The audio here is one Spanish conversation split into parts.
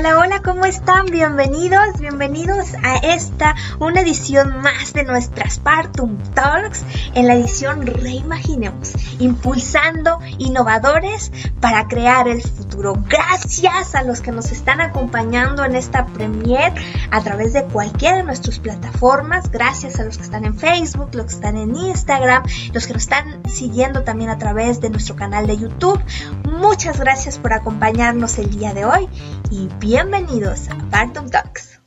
Hola, hola, ¿cómo están? Bienvenidos, bienvenidos a esta, una edición más de nuestras Partum Talks, en la edición Reimaginemos, impulsando innovadores para crear el futuro. Gracias a los que nos están acompañando en esta premier a través de cualquiera de nuestras plataformas, gracias a los que están en Facebook, los que están en Instagram, los que nos están siguiendo también a través de nuestro canal de YouTube. Muchas gracias por acompañarnos el día de hoy y bienvenidos a Partum Talks.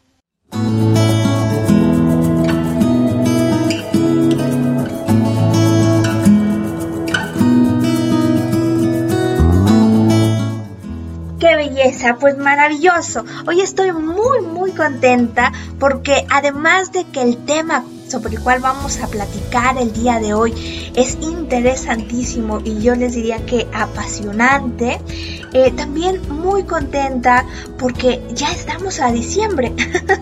¡Qué belleza! Pues maravilloso. Hoy estoy muy muy contenta porque además de que el tema sobre el cual vamos a platicar el día de hoy es interesantísimo y yo les diría que apasionante. Eh, también muy contenta porque ya estamos a diciembre.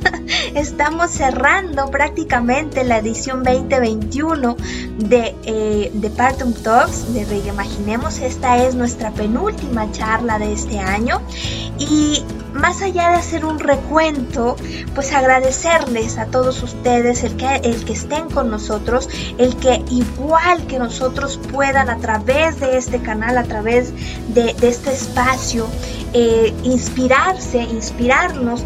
estamos cerrando prácticamente la edición 2021 de, eh, de Partum Talks de Reimaginemos. Esta es nuestra penúltima charla de este año y más allá de hacer un recuento, pues agradecerles a todos ustedes el que, el que estén con nosotros, el que igual que nosotros puedan a través de este canal, a través de, este espacio, eh, inspirarse, inspirarnos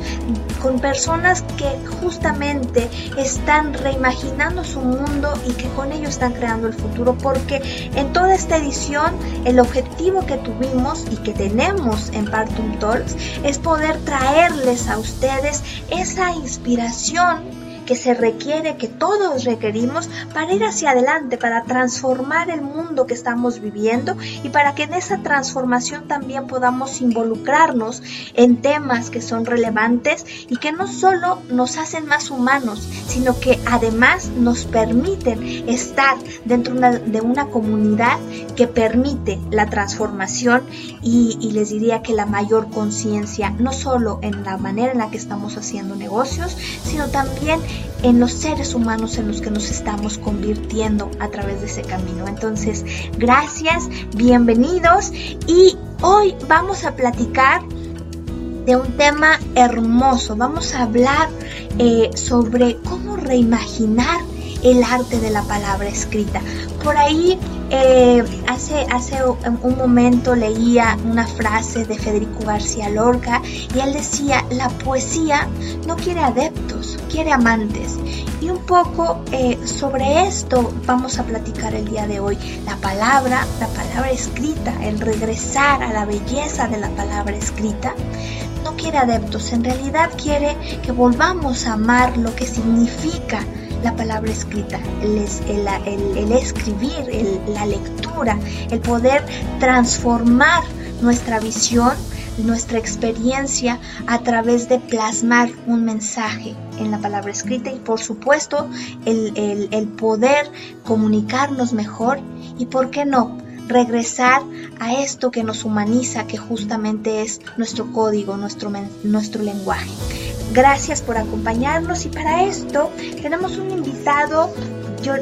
con personas que justamente están reimaginando su mundo y que con ello están creando el futuro, porque en toda esta edición el objetivo que tuvimos y que tenemos en Partum Talks es poder traerles a ustedes esa inspiración que se requiere, que todos requerimos para ir hacia adelante, para transformar el mundo que estamos viviendo y para que en esa transformación también podamos involucrarnos en temas que son relevantes y que no solo nos hacen más humanos, sino que además nos permiten estar dentro de una comunidad que permite la transformación y, y les diría que la mayor conciencia, no solo en la manera en la que estamos haciendo negocios, sino también en los seres humanos en los que nos estamos convirtiendo a través de ese camino. Entonces, gracias, bienvenidos y hoy vamos a platicar de un tema hermoso. Vamos a hablar eh, sobre cómo reimaginar el arte de la palabra escrita. Por ahí eh, hace, hace un momento leía una frase de Federico García Lorca y él decía, la poesía no quiere adeptos, quiere amantes. Y un poco eh, sobre esto vamos a platicar el día de hoy. La palabra, la palabra escrita, el regresar a la belleza de la palabra escrita, no quiere adeptos, en realidad quiere que volvamos a amar lo que significa la palabra escrita, el, el, escribir, la lectura, el poder transformar nuestra visión, nuestra experiencia a través de plasmar un mensaje en la palabra escrita y por supuesto el, el poder comunicarnos mejor y, ¿por qué no?, regresar a esto que nos humaniza, que justamente es nuestro código, nuestro, nuestro lenguaje. Gracias por acompañarnos y para esto tenemos un invitado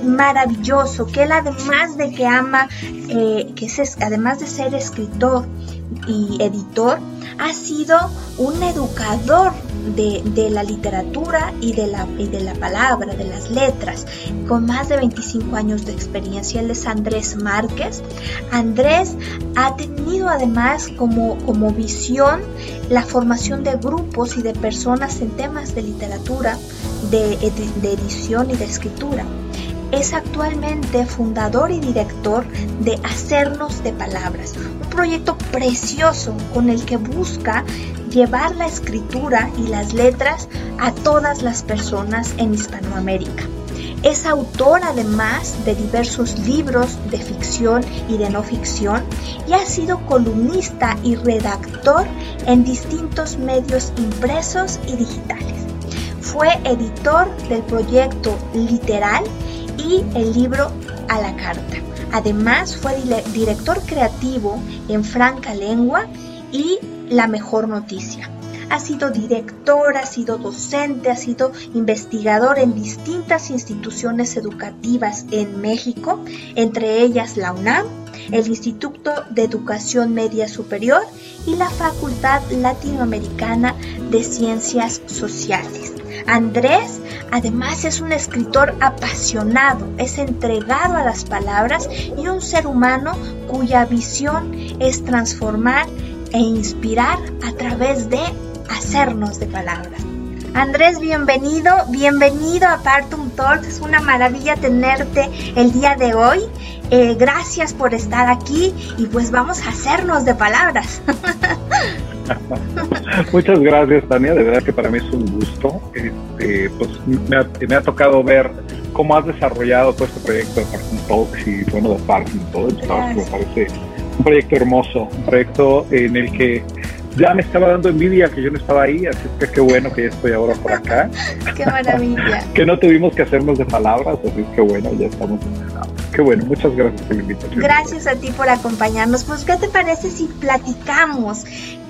maravilloso que él además de que ama, eh, que es, además de ser escritor y editor, ha sido un educador de, la literatura y de la, y de la palabra, de las letras, con más de 25 años de experiencia. Él es Andrés Márquez. Andrés ha tenido además como, como visión la formación de grupos y de personas en temas de literatura, de, de edición y de escritura es actualmente fundador y director de Hacernos de Palabras, un proyecto precioso con el que busca llevar la escritura y las letras a todas las personas en Hispanoamérica. Es autor además de diversos libros de ficción y de no ficción y ha sido columnista y redactor en distintos medios impresos y digitales. Fue editor del proyecto Literal y el libro A la Carta. Además fue director creativo en Franca Lengua y La Mejor Noticia. ha sido director, ha sido docente, ha sido investigador en distintas instituciones educativas en México, entre ellas la UNAM, el Instituto de Educación Media Superior y la Facultad Latinoamericana de Ciencias Sociales. Andrés además es un escritor apasionado, es entregado a las palabras y un ser humano cuya visión es transformar e inspirar a través de hacernos de palabras. Andrés, bienvenido, bienvenido a Partum Talks. Es una maravilla tenerte el día de hoy. Eh, gracias por estar aquí y pues vamos a hacernos de palabras. Muchas gracias, Tania. De verdad que para mí es un gusto. Este, pues me ha, tocado ver cómo has desarrollado todo este proyecto de Partum Talks y bueno, de Partum Talks. Me parece un proyecto hermoso, un proyecto en el que ya me estaba dando envidia que yo no estaba ahí, así que qué bueno que ya estoy ahora por acá. qué maravilla. que no tuvimos que hacernos de palabras, así que bueno, ya estamos Qué bueno, muchas gracias por la invitación. Gracias a ti por acompañarnos. Pues, ¿qué te parece si platicamos?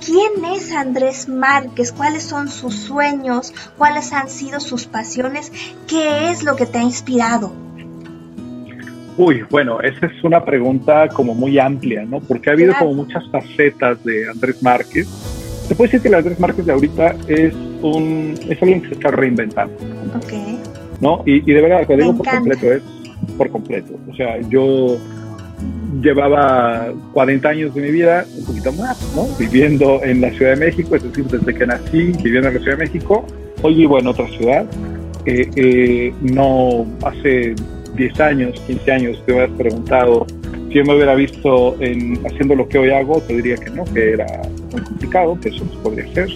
¿Quién es Andrés Márquez? ¿Cuáles son sus sueños? ¿Cuáles han sido sus pasiones? ¿Qué es lo que te ha inspirado? Uy, bueno, esa es una pregunta como muy amplia, ¿no? Porque ha habido como muchas facetas de Andrés Márquez. Se puede decir que el Andrés Márquez de ahorita es un es alguien que se está reinventando. Ok. ¿No? Y, de verdad, lo digo por completo, es por completo. O sea, yo llevaba 40 años de mi vida, un poquito más, ¿no? Viviendo en la Ciudad de México, es decir, desde que nací viviendo en la Ciudad de México, hoy vivo en otra ciudad. Eh, eh, no hace 10 años, 15 años, te hubieras preguntado si yo me hubiera visto en, haciendo lo que hoy hago, te diría que no, que era muy complicado, que eso no podría hacer.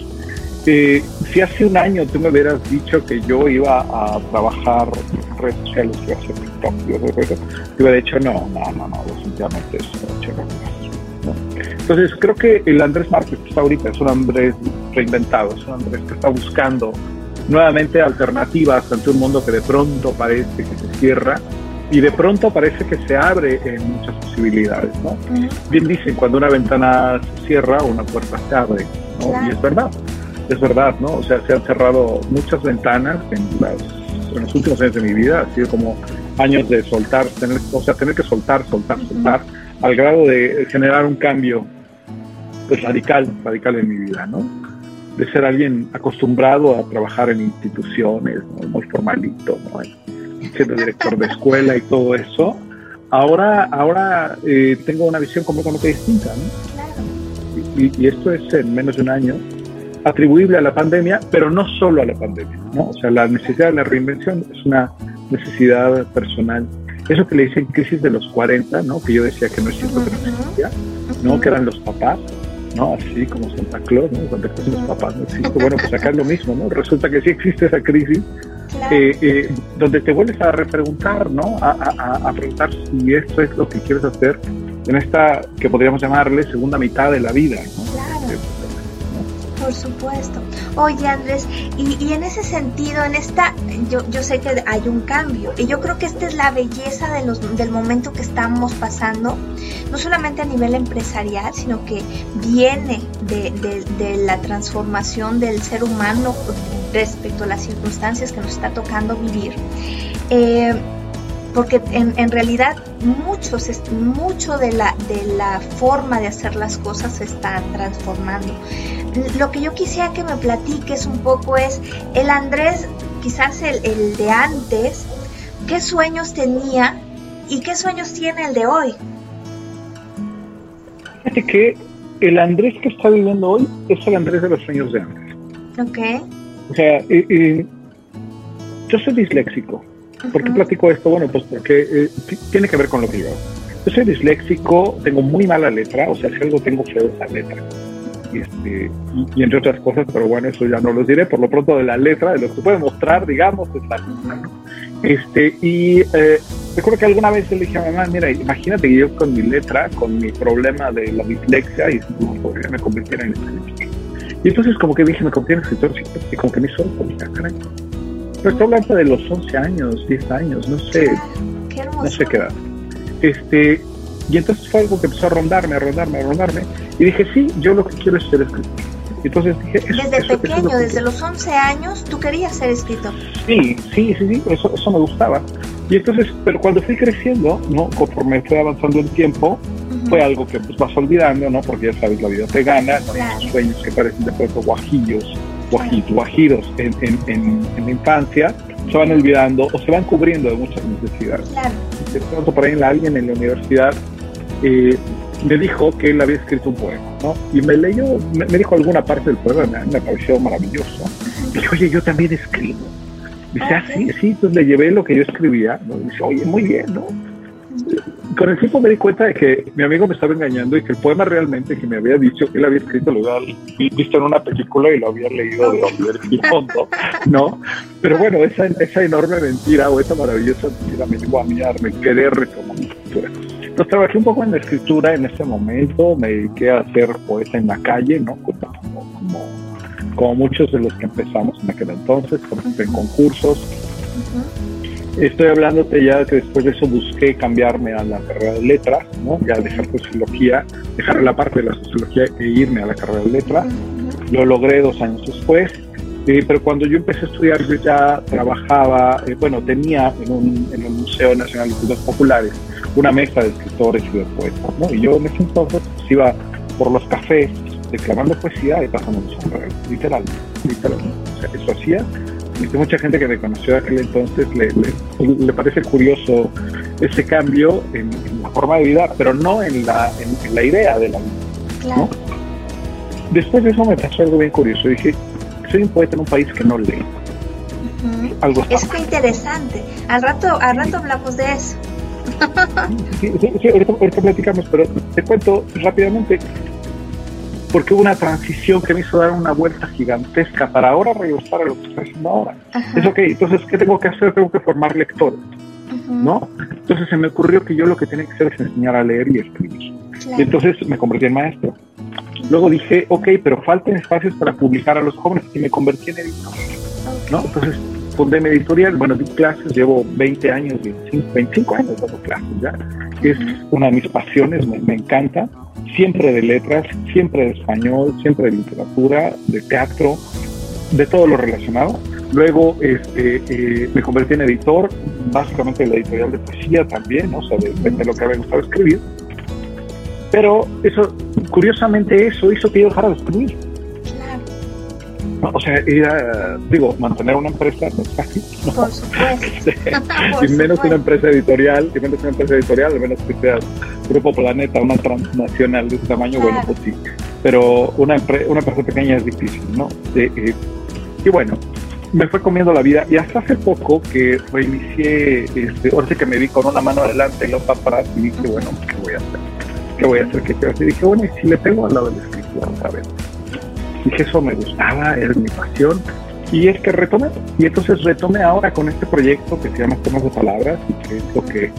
Eh, si hace un año tú me hubieras dicho que yo iba a trabajar en redes sociales, que iba a hacer TikTok, yo hubiera dicho no, no, no, no, definitivamente eso no, Entonces creo que el Andrés Márquez que está ahorita es un Andrés reinventado, es un Andrés que está buscando nuevamente alternativas ante un mundo que de pronto parece que se cierra y de pronto parece que se abre en muchas posibilidades, ¿no? Bien dicen, cuando una ventana se cierra, una puerta se abre, ¿no? Y es verdad, es verdad, ¿no? O sea, se han cerrado muchas ventanas en, las, en los últimos años de mi vida, ha sido como años de soltar, tener, o sea, tener que soltar, soltar, soltar, al grado de generar un cambio pues, radical, radical en mi vida, ¿no? De ser alguien acostumbrado a trabajar en instituciones, muy formalito, siendo director de escuela y todo eso, ahora, ahora eh, tengo una visión completamente distinta. Y, esto es en menos de un año atribuible a la pandemia, pero no solo a la pandemia. ¿no? O sea, la necesidad de la reinvención es una necesidad personal. Eso que le dicen crisis de los 40, ¿no? que yo decía que no es cierto que no existía, ¿no? que eran los papás ¿no? Así como Santa Claus, ¿no? Santa Claus los papás no existe. Bueno, pues acá es lo mismo, ¿no? Resulta que sí existe esa crisis, eh, eh, donde te vuelves a repreguntar, ¿no? A, a, a, preguntar si esto es lo que quieres hacer en esta, que podríamos llamarle, segunda mitad de la vida, Por supuesto. Oye Andrés, y, en ese sentido, en esta, yo, yo sé que hay un cambio, y yo creo que esta es la belleza de los, del momento que estamos pasando, no solamente a nivel empresarial, sino que viene de, de, la transformación del ser humano respecto a las circunstancias que nos está tocando vivir. Eh, porque en, en, realidad muchos, mucho de la, de la forma de hacer las cosas se está transformando. Lo que yo quisiera que me platiques un poco es el Andrés, quizás el, el de antes, qué sueños tenía y qué sueños tiene el de hoy. Fíjate que el Andrés que está viviendo hoy es el Andrés de los sueños de antes. Ok. O sea, yo soy disléxico. ¿Por qué platico esto? Bueno, pues porque eh, tiene que ver con lo que yo hago. Yo soy disléxico, tengo muy mala letra, o sea, si algo tengo feo esa letra. Y, este, y, entre otras cosas, pero bueno, eso ya no lo diré. Por lo pronto, de la letra, de lo que se puede mostrar, digamos, es la letra. Este, y eh, recuerdo que alguna vez le dije a mamá, mira, imagínate que yo con mi letra, con mi problema de la dislexia, y podría me convirtiera en escritor. Y entonces como que dije, me convertí en escritor, y como que me hizo, ah, caray, pero estoy hablando de los 11 años, 10 años, no sé. no sé qué edad. Este, y entonces fue algo que empezó a rondarme, a rondarme, a rondarme. Y dije, sí, yo lo que quiero es ser escritor. Entonces dije, desde pequeño, desde los 11 años, tú querías ser escritor. Sí, sí, sí, sí, eso, eso me gustaba. Y entonces, pero cuando fui creciendo, ¿no? Conforme fue avanzando el tiempo, fue algo que pues vas olvidando, ¿no? Porque ya sabes, la vida te gana, ¿no? sueños que parecen de pronto guajillos, guajiros en, en, en, en, la infancia, se van olvidando o se van cubriendo de muchas necesidades. Claro. De pronto por ahí alguien en la universidad eh, me dijo que él había escrito un poema, ¿no? Y me leyó, me, dijo alguna parte del poema, me, me pareció maravilloso. Y dije, oye, yo también escribo. Dice, ah, sí, sí, entonces le llevé lo que yo escribía, ¿no? Dice, oye, muy bien, ¿no? Con el tiempo me di cuenta de que mi amigo me estaba engañando y que el poema realmente que me había dicho que él había escrito lo había visto en una película y lo había leído de fondo, ¿no? Pero bueno, esa, esa enorme mentira o esa maravillosa mentira me llevó a mí a querer retomar la escritura. Entonces trabajé un poco en la escritura en ese momento, me dediqué a ser poeta en la calle, ¿no? Como, como, como muchos de los que empezamos en aquel entonces, en concursos. Estoy hablándote ya que después de eso busqué cambiarme a la carrera de letras, ¿no? Ya dejar sociología, dejar la parte de la sociología e irme a la carrera de letras. Lo logré dos años después. Eh, pero cuando yo empecé a estudiar, yo ya trabajaba, eh, bueno, tenía en, un, en el Museo Nacional de Estudios Populares una mesa de escritores y de poetas, ¿no? Y yo en ese entonces pues, iba por los cafés declamando poesía y pasando sombrero, literal, literal. O sea, eso hacía mucha gente que me conoció aquel entonces le, le, parece curioso ese cambio en, la forma de vida, pero no en la, en, la idea de la vida. ¿no? Después de eso me pasó algo bien curioso. Dije, soy un poeta en un país que no lee. algo es que interesante. Al rato, al rato hablamos de eso. sí, sí, ahorita, ahorita platicamos, pero te cuento rápidamente porque hubo una transición que me hizo dar una vuelta gigantesca para ahora regresar a lo que estoy haciendo ahora. Es ok, entonces, ¿qué tengo que hacer? Tengo que formar lectores, ¿no? Entonces se me ocurrió que yo lo que tenía que hacer es enseñar a leer y escribir. Y entonces me convertí en maestro. Luego dije, ok, pero faltan espacios para publicar a los jóvenes y me convertí en editor, ¿no? Entonces fundé mi editorial, bueno, di clases, llevo 20 años, 25, 25 años dando clases ya. Es una de mis pasiones, me, me encanta siempre de letras, siempre de español, siempre de literatura, de teatro, de todo lo relacionado. Luego este, eh, me convertí en editor, básicamente en la editorial de poesía también, o sea, de, de, lo que me gustado escribir. Pero eso, curiosamente, eso hizo que yo dejara de escribir. O sea, digo, mantener una empresa no es fácil. Por supuesto. y menos una empresa editorial, y menos una empresa editorial, al menos que sea Grupo Planeta, una transnacional de ese tamaño, bueno, pues sí. Pero una, una empresa pequeña es difícil, ¿no? Eh, y bueno, me fue comiendo la vida y hasta hace poco que reinicié, este, ahora sí que me vi con una mano adelante y otra atrás y dije, bueno, ¿qué voy a hacer? ¿Qué voy a hacer? ¿Qué quiero hacer? Y dije, bueno, y si le pego al lado de la escritura otra vez dije eso me gustaba, era mi pasión y es que retomé. Y entonces retomé ahora con este proyecto que se llama Temas de Palabras y que es lo que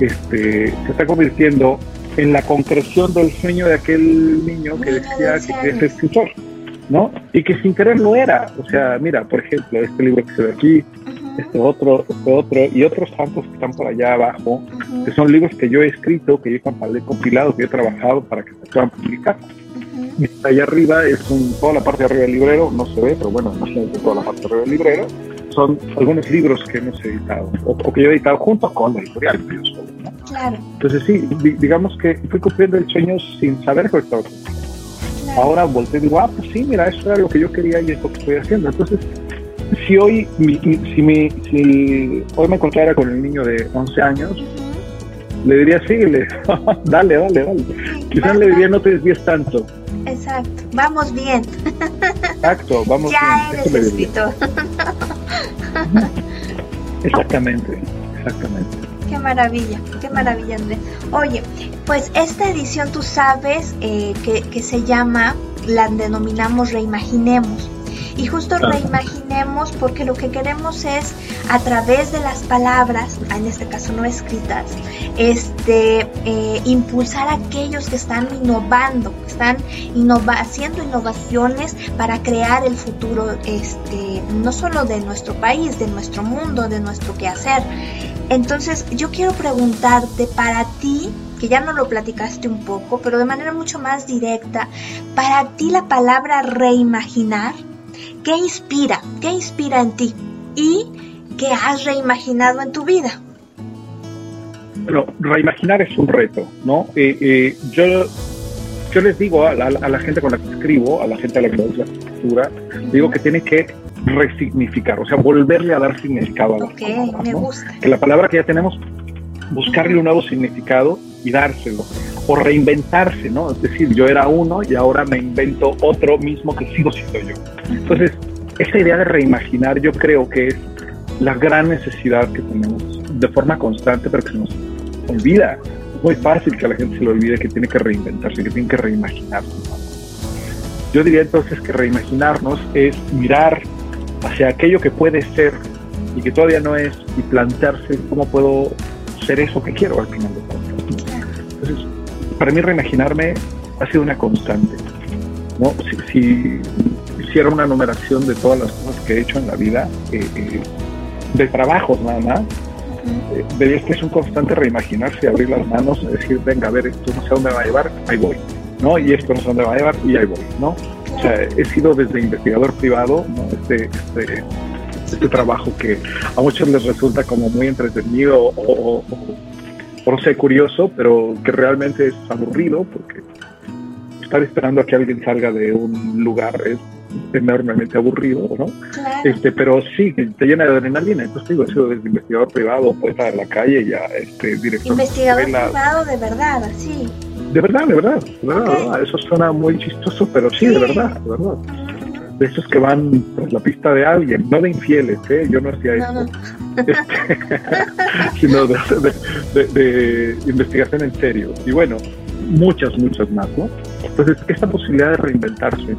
este, se está convirtiendo en la concreción del sueño de aquel niño que decía que es escritor, ¿no? Y que sin querer lo era. O sea, mira, por ejemplo, este libro que se ve aquí, este otro, este otro, y otros tantos que están por allá abajo, que son libros que yo he escrito, que yo he compilado, que he trabajado para que se puedan publicar allá arriba es un, toda la parte de arriba del librero, no se ve, pero bueno, imagínate toda la parte de arriba del librero, son algunos libros que hemos editado, o, que yo he editado junto con la editorial, Claro. Entonces sí, digamos que fui cumpliendo el sueño sin saber que estaba Ahora volteé y digo, ah, pues sí, mira, eso era lo que yo quería y es lo que estoy haciendo. Entonces, si hoy, si, mi, si hoy me encontrara con el niño de 11 años, le diría, síguele, dale, dale, dale. Quizás le diría, no te desvíes tanto. Exacto, vamos bien. Exacto, vamos ya bien. eres escritor. exactamente, exactamente. Qué maravilla, qué maravilla, Andrés. Oye, pues esta edición tú sabes eh, que, que se llama, la denominamos Reimaginemos. Y justo reimaginemos porque lo que queremos es a través de las palabras, en este caso no escritas, este, eh, impulsar a aquellos que están innovando, que están haciendo innovaciones para crear el futuro, este, no solo de nuestro país, de nuestro mundo, de nuestro quehacer. Entonces yo quiero preguntarte para ti, que ya no lo platicaste un poco, pero de manera mucho más directa, para ti la palabra reimaginar, ¿qué inspira? ¿Qué inspira en ti? ¿Y qué has reimaginado en tu vida? Bueno, reimaginar es un reto, ¿no? Eh, eh, yo, yo les digo a la, gente con la que escribo, a la gente a la que doy la escritura, digo que tiene que resignificar, o sea, volverle a dar significado a la okay, me gusta. Que la palabra que ya tenemos, buscarle un nuevo significado y dárselo. O reinventarse, ¿no? Es decir, yo era uno y ahora me invento otro mismo que sigo siendo yo. Entonces, esa idea de reimaginar yo creo que es la gran necesidad que tenemos de forma constante, pero que se nos olvida. Es muy fácil que a la gente se le olvide que tiene que reinventarse, que tiene que reimaginarse. Yo diría entonces que reimaginarnos es mirar hacia aquello que puede ser y que todavía no es y plantearse cómo puedo ser eso que quiero al final de cuentas. Entonces, para mí reimaginarme ha sido una constante. ¿no? Si, hiciera una numeración de todas las cosas que he hecho en la vida, eh, eh, de trabajos nada más, eh, vería que es un constante reimaginarse, abrir las manos, decir, venga, a ver, esto no sé dónde va a llevar, ahí voy, ¿no? Y esto no sé dónde va a llevar, y ahí voy, ¿no? O sea, he sido desde investigador privado, ¿no? Este, este, este trabajo que a muchos les resulta como muy entretenido o, o, o, no sé, curioso, pero que realmente es aburrido porque estar esperando a que alguien salga de un lugar es enormemente aburrido, ¿no? Este, pero sí, te llena de adrenalina. Entonces digo, he sido desde investigador privado, poeta de la calle, ya este, director. Investigador privado de verdad, así. De verdad, de verdad, de verdad. Eso suena muy chistoso, pero sí, de verdad, de verdad. De esos que van por la pista de alguien, no de infieles, ¿eh? Yo no hacía eso. Este, sino de, de, de investigación en serio. Y bueno, muchas, muchas más, ¿no? Entonces, esta posibilidad de reinventarse,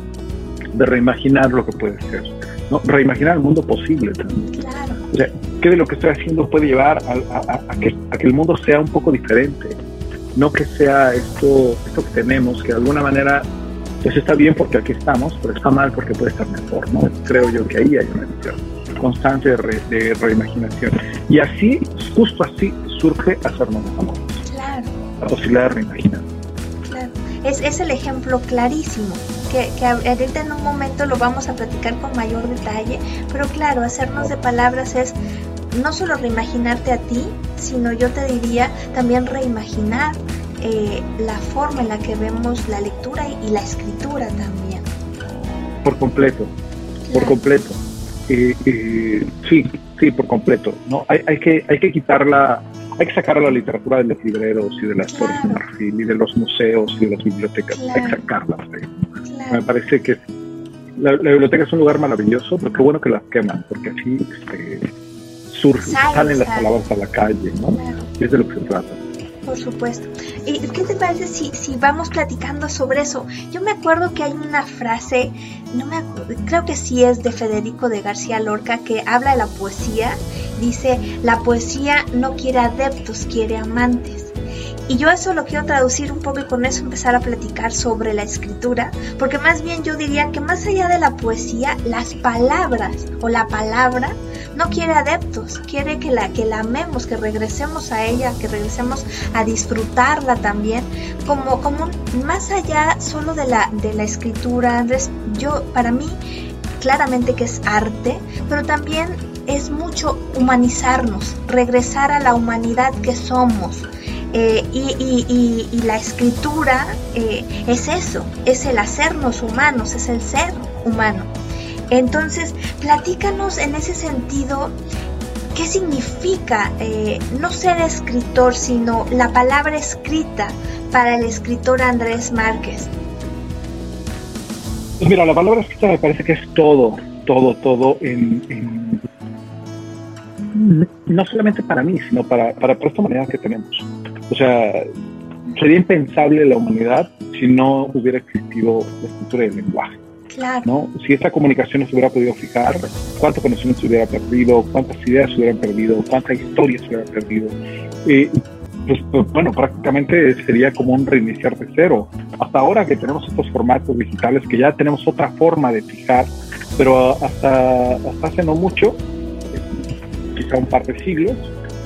de reimaginar lo que puede ser, ¿no? reimaginar el mundo posible también. Claro. O sea, ¿qué de lo que estoy haciendo puede llevar a, a, que, a, que, el mundo sea un poco diferente? No que sea esto, esto que tenemos, que de alguna manera pues está bien porque aquí estamos, pero está mal porque puede estar mejor. ¿no? Creo yo que ahí hay una visión constante de, re, de reimaginación. Y así, justo así, surge hacernos amor. Claro. La posibilidad de reimaginar. Claro. Es, es el ejemplo clarísimo que, que, ahorita en un momento lo vamos a platicar con mayor detalle, pero claro, hacernos de palabras es no solo reimaginarte a ti, sino yo te diría también reimaginar eh, la forma en la que vemos la lectura y, la escritura también. Por completo, claro. por completo. Eh, eh, sí, sí, por completo. ¿no? Hay, hay, que, hay que quitarla hay que sacar la literatura de los libreros y de las claro. torres de marfil y de los museos y de las bibliotecas. Claro. Hay que sacarlas. Me parece que la, la, biblioteca es un lugar maravilloso, pero qué bueno que las queman, porque así este, surgen, Sale, salen las palabras a la calle, ¿no? Es de lo que se trata. Por supuesto. ¿Y qué te parece si, si vamos platicando sobre eso? Yo me acuerdo que hay una frase, no me acuerdo, creo que sí es de Federico de García Lorca, que habla de la poesía. Dice, la poesía no quiere adeptos, quiere amantes. Y yo eso lo quiero traducir un poco y con eso empezar a platicar sobre la escritura, porque más bien yo diría que más allá de la poesía, las palabras o la palabra no quiere adeptos, quiere que la, que la amemos, que regresemos a ella, que regresemos a disfrutarla también, como, como más allá solo de la, de la escritura, Andrés, yo, para mí, claramente que es arte, pero también es mucho humanizarnos, regresar a la humanidad que somos. Eh, y, la escritura eh, es eso, es el hacernos humanos, es el ser humano. Entonces, platícanos en ese sentido qué significa eh, no ser escritor, sino la palabra escrita para el escritor Andrés Márquez. Pues mira, la palabra escrita me parece que es todo, todo, todo en, no solamente para mí, sino para, para, para esta humanidad que tenemos. O sea, sería impensable la humanidad si no hubiera existido la escritura y el lenguaje. Claro. ¿no? Si esta comunicación no se hubiera podido fijar, cuánto conocimiento se hubiera perdido, cuántas ideas se hubieran perdido, cuántas historias se hubieran perdido. Eh, pues, pues, bueno, prácticamente sería como un reiniciar de cero. Hasta ahora que tenemos estos formatos digitales, que ya tenemos otra forma de fijar, pero hasta, hasta hace no mucho, quizá un par de siglos,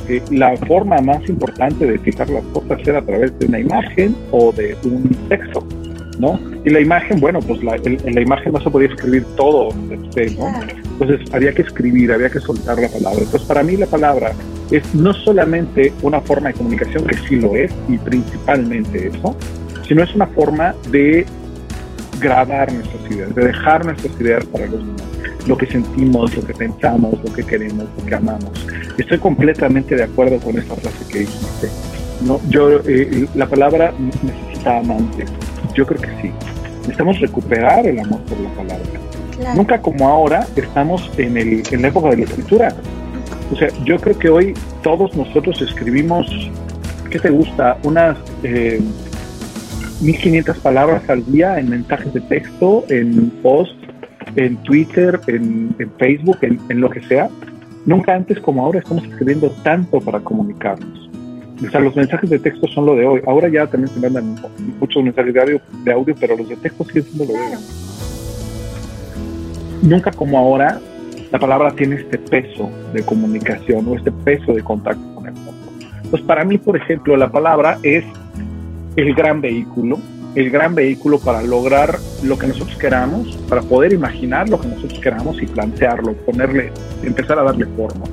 eh, la forma más importante de fijar las cosas era a través de una imagen o de un texto, ¿no? Y la imagen, bueno, pues la, en la imagen no se podía escribir todo, ¿no? Entonces había que escribir, había que soltar la palabra. Entonces para mí la palabra es no solamente una forma de comunicación, que sí lo es, y principalmente eso, sino es una forma de grabar nuestras ideas, de dejar nuestras ideas para los demás, lo que sentimos, lo que pensamos, lo que queremos, lo que amamos. Estoy completamente de acuerdo con esta frase que dijiste. No, yo, eh, la palabra necesita amantes. Yo creo que sí. Necesitamos recuperar el amor por la palabra. Nunca como ahora estamos en, el, en la época de la escritura. O sea, yo creo que hoy todos nosotros escribimos, ¿qué te gusta? Unas eh, 1500 palabras al día en mensajes de texto, en post, en Twitter, en, Facebook, en, lo que sea. Nunca antes como ahora estamos escribiendo tanto para comunicarnos. O sea, los mensajes de texto son lo de hoy. Ahora ya también se mandan muchos mensajes de audio, de audio pero los de texto siguen siendo lo de hoy. Nunca como ahora la palabra tiene este peso de comunicación o este peso de contacto con el mundo. Pues para mí, por ejemplo, la palabra es el gran vehículo, el gran vehículo para lograr lo que nosotros queramos, para poder imaginar lo que nosotros queramos y plantearlo, ponerle, empezar a darle forma.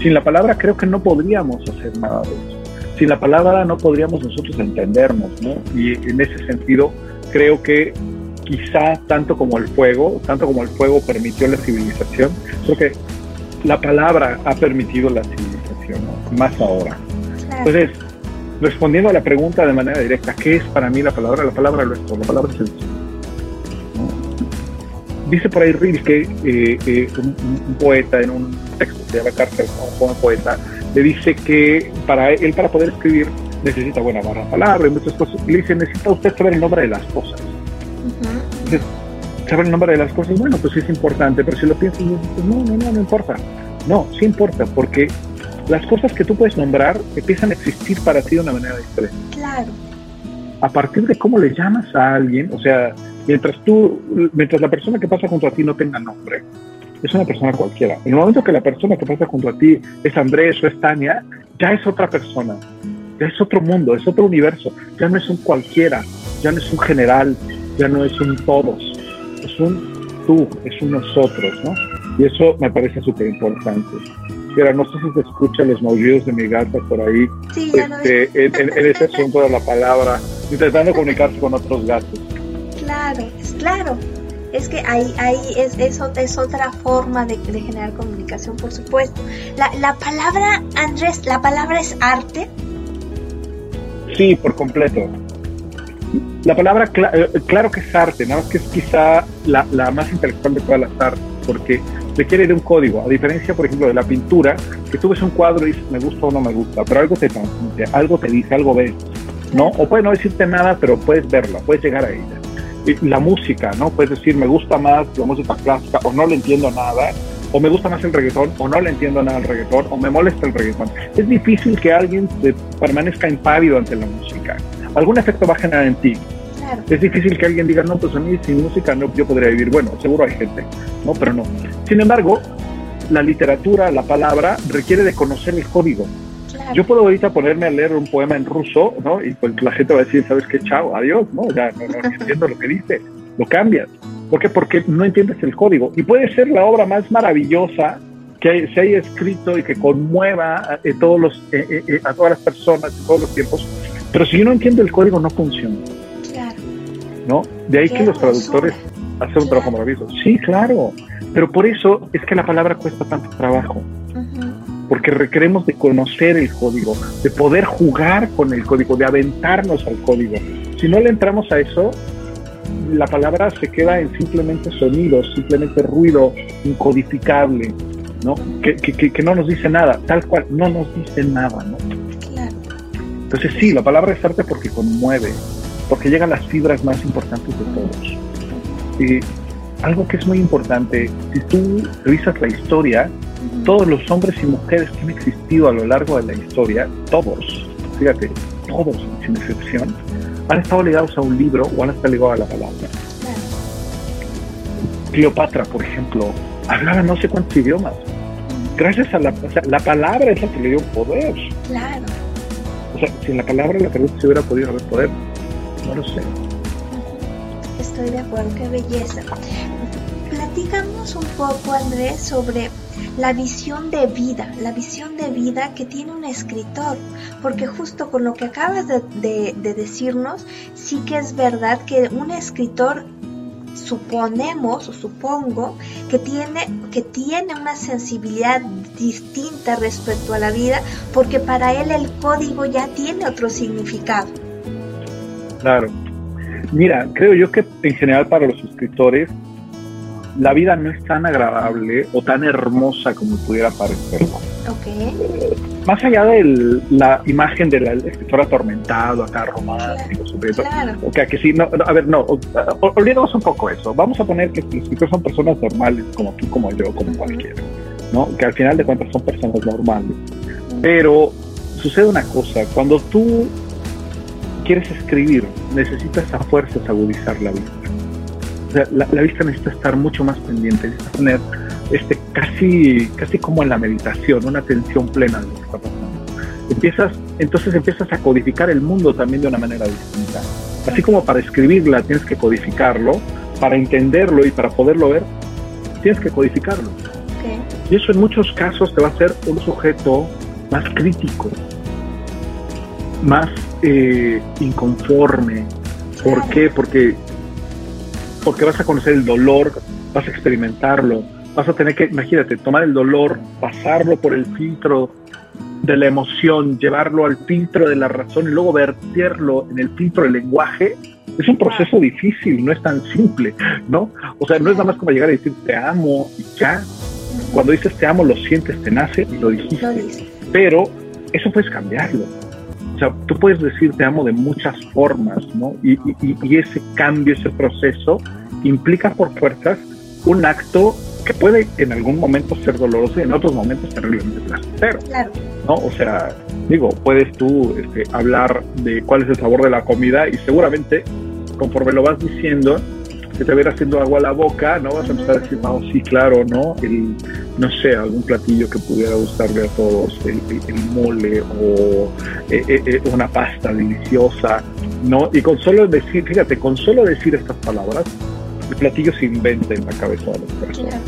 Sin la palabra creo que no podríamos hacer nada de eso. Sin la palabra no podríamos nosotros entendernos, ¿no? Y en ese sentido creo que quizá tanto como el fuego, tanto como el fuego permitió la civilización, creo que la palabra ha permitido la civilización, ¿no? más ahora. Entonces, respondiendo a la pregunta de manera directa, ¿qué es para mí la palabra? La palabra lo es todo, la palabra es el Dice por ahí Rilke, eh, eh, un, poeta en un texto se llama Cárcel, un poeta, le dice que para él, para poder escribir, necesita buena barra palabra y muchas cosas. Le dice, necesita usted saber el nombre de las cosas. saber el nombre de las cosas, bueno, pues es importante, pero si lo piensas, no, no, no, no importa. No, sí importa, porque las cosas que tú puedes nombrar empiezan a existir para ti de una manera diferente. Claro. A partir de cómo le llamas a alguien, o sea, mientras tú, mientras la persona que pasa junto a ti no tenga nombre, es una persona cualquiera. En el momento que la persona que pasa junto a ti es Andrés o es Tania, ya es otra persona, ya es otro mundo, es otro universo, ya no es un cualquiera, ya no es un general, ya no es un todos, es un tú, es un nosotros, ¿no? Y eso me parece súper importante. Mira, no sé si se escuchan los maullidos de mi gata por ahí. Sí, ya este, en, en, ese asunto de la palabra, intentando comunicarse con otros gatos. Claro, es claro. Es que ahí, ahí es, eso es otra forma de, de generar comunicación, por supuesto. La, la palabra, Andrés, ¿la palabra es arte? Sí, por completo. La palabra, eh, claro que es arte, nada más que es quizá la, la más intelectual de todas las artes, porque requiere de un código, a diferencia, por ejemplo, de la pintura, que tú ves un cuadro y dices, me gusta o no me gusta, pero algo te transmite, algo te dice, algo ves, ¿no? O puede no decirte nada, pero puedes verla, puedes llegar a ella. Y la música, ¿no? Puedes decir, me gusta más la música clásica o no le entiendo nada, o me gusta más el reggaetón, o no le entiendo nada al reggaetón, o me molesta el reggaetón. Es difícil que alguien permanezca impávido ante la música. Algún efecto va a generar en ti, es difícil que alguien diga, no, pues a mí sin música no, yo podría vivir. Bueno, seguro hay gente, ¿no? Pero no. Sin embargo, la literatura, la palabra, requiere de conocer el código. Yo puedo ahorita ponerme a leer un poema en ruso, ¿no? Y pues la gente va a decir, ¿sabes qué? Chao, adiós, ¿no? Ya no, entiendo lo que dice. Lo cambias. ¿Por qué? Porque no entiendes el código. Y puede ser la obra más maravillosa que se haya escrito y que conmueva a, eh, todos los, eh, eh, a todas las personas en todos los tiempos. Pero si yo no entiendo el código, no funciona. ¿No? De ahí que los traductores hacen un trabajo maravilloso. Sí, claro, pero por eso es que la palabra cuesta tanto trabajo. Porque requeremos de conocer el código, de poder jugar con el código, de aventarnos al código. Si no le entramos a eso, la palabra se queda en simplemente sonidos, simplemente ruido incodificable, ¿no? Que, que, que, no nos dice nada, tal cual, no nos dice nada, ¿no? Entonces sí, la palabra es arte porque conmueve, porque llegan las fibras más importantes de todos. Y algo que es muy importante, si tú revisas la historia, todos los hombres y mujeres que han existido a lo largo de la historia, todos, fíjate, todos sin excepción, han estado ligados a un libro o han estado ligados a la palabra. Cleopatra, por ejemplo, hablaba no sé cuántos idiomas. gracias a la, o sea, la palabra es la que le dio poder. Claro. O sea, sin la palabra la pregunta se hubiera podido haber poder, Estoy de acuerdo, qué belleza. Platícanos un poco, Andrés, sobre la visión de vida, la visión de vida que tiene un escritor, porque justo con lo que acabas de, decirnos, sí que es verdad que un escritor suponemos o supongo que tiene, que tiene una sensibilidad distinta respecto a la vida porque para él el código ya tiene otro significado. Claro. Mira, creo yo que en general para los escritores la vida no es tan agradable o tan hermosa como pudiera parecerlo. Okay. Más allá de la imagen del escritor atormentado, acá romántico, claro. o que, que sí, no, a ver, no, olvidemos un poco eso. Vamos a poner que los escritores son personas normales, como tú, como yo, como cualquiera, ¿no? Que al final de cuentas son personas normales. Pero sucede una cosa, cuando tú quieres escribir, necesitas a fuerzas agudizar la vida la, vista necesita estar mucho más pendiente, necesita tener este, casi, casi como en la meditación, una atención plena de lo que está pasando. Empiezas, entonces empiezas a codificar el mundo también de una manera distinta. Así como para escribirla tienes que codificarlo, para entenderlo y para poderlo ver, tienes que codificarlo. Y eso en muchos casos te va a hacer un sujeto más crítico, más eh, inconforme. ¿Por qué? Porque porque vas a conocer el dolor, vas a experimentarlo, vas a tener que, imagínate, tomar el dolor, pasarlo por el filtro de la emoción, llevarlo al filtro de la razón y luego vertirlo en el filtro del lenguaje, es un proceso difícil, no es tan simple, ¿no? O sea, no es nada más como llegar a decir te amo y ya. Cuando dices te amo, lo sientes, te nace y lo dijiste. Pero eso puedes cambiarlo sea, tú puedes decir te amo de muchas formas, ¿no? Y, ese cambio, ese proceso, implica por fuerzas un acto que puede en algún momento ser doloroso y en otros momentos terriblemente placentero. Claro. ¿no? O sea, digo, puedes tú este, hablar de cuál es el sabor de la comida y seguramente conforme lo vas diciendo, que te viera haciendo agua a la boca, ¿no? Vas a empezar a decir, oh, sí, claro, ¿no? El, no sé, algún platillo que pudiera gustarle a todos, el, mole o eh, eh, eh, una pasta deliciosa, ¿no? Y con solo decir, fíjate, con solo decir estas palabras, el platillo se inventa en la cabeza de las personas.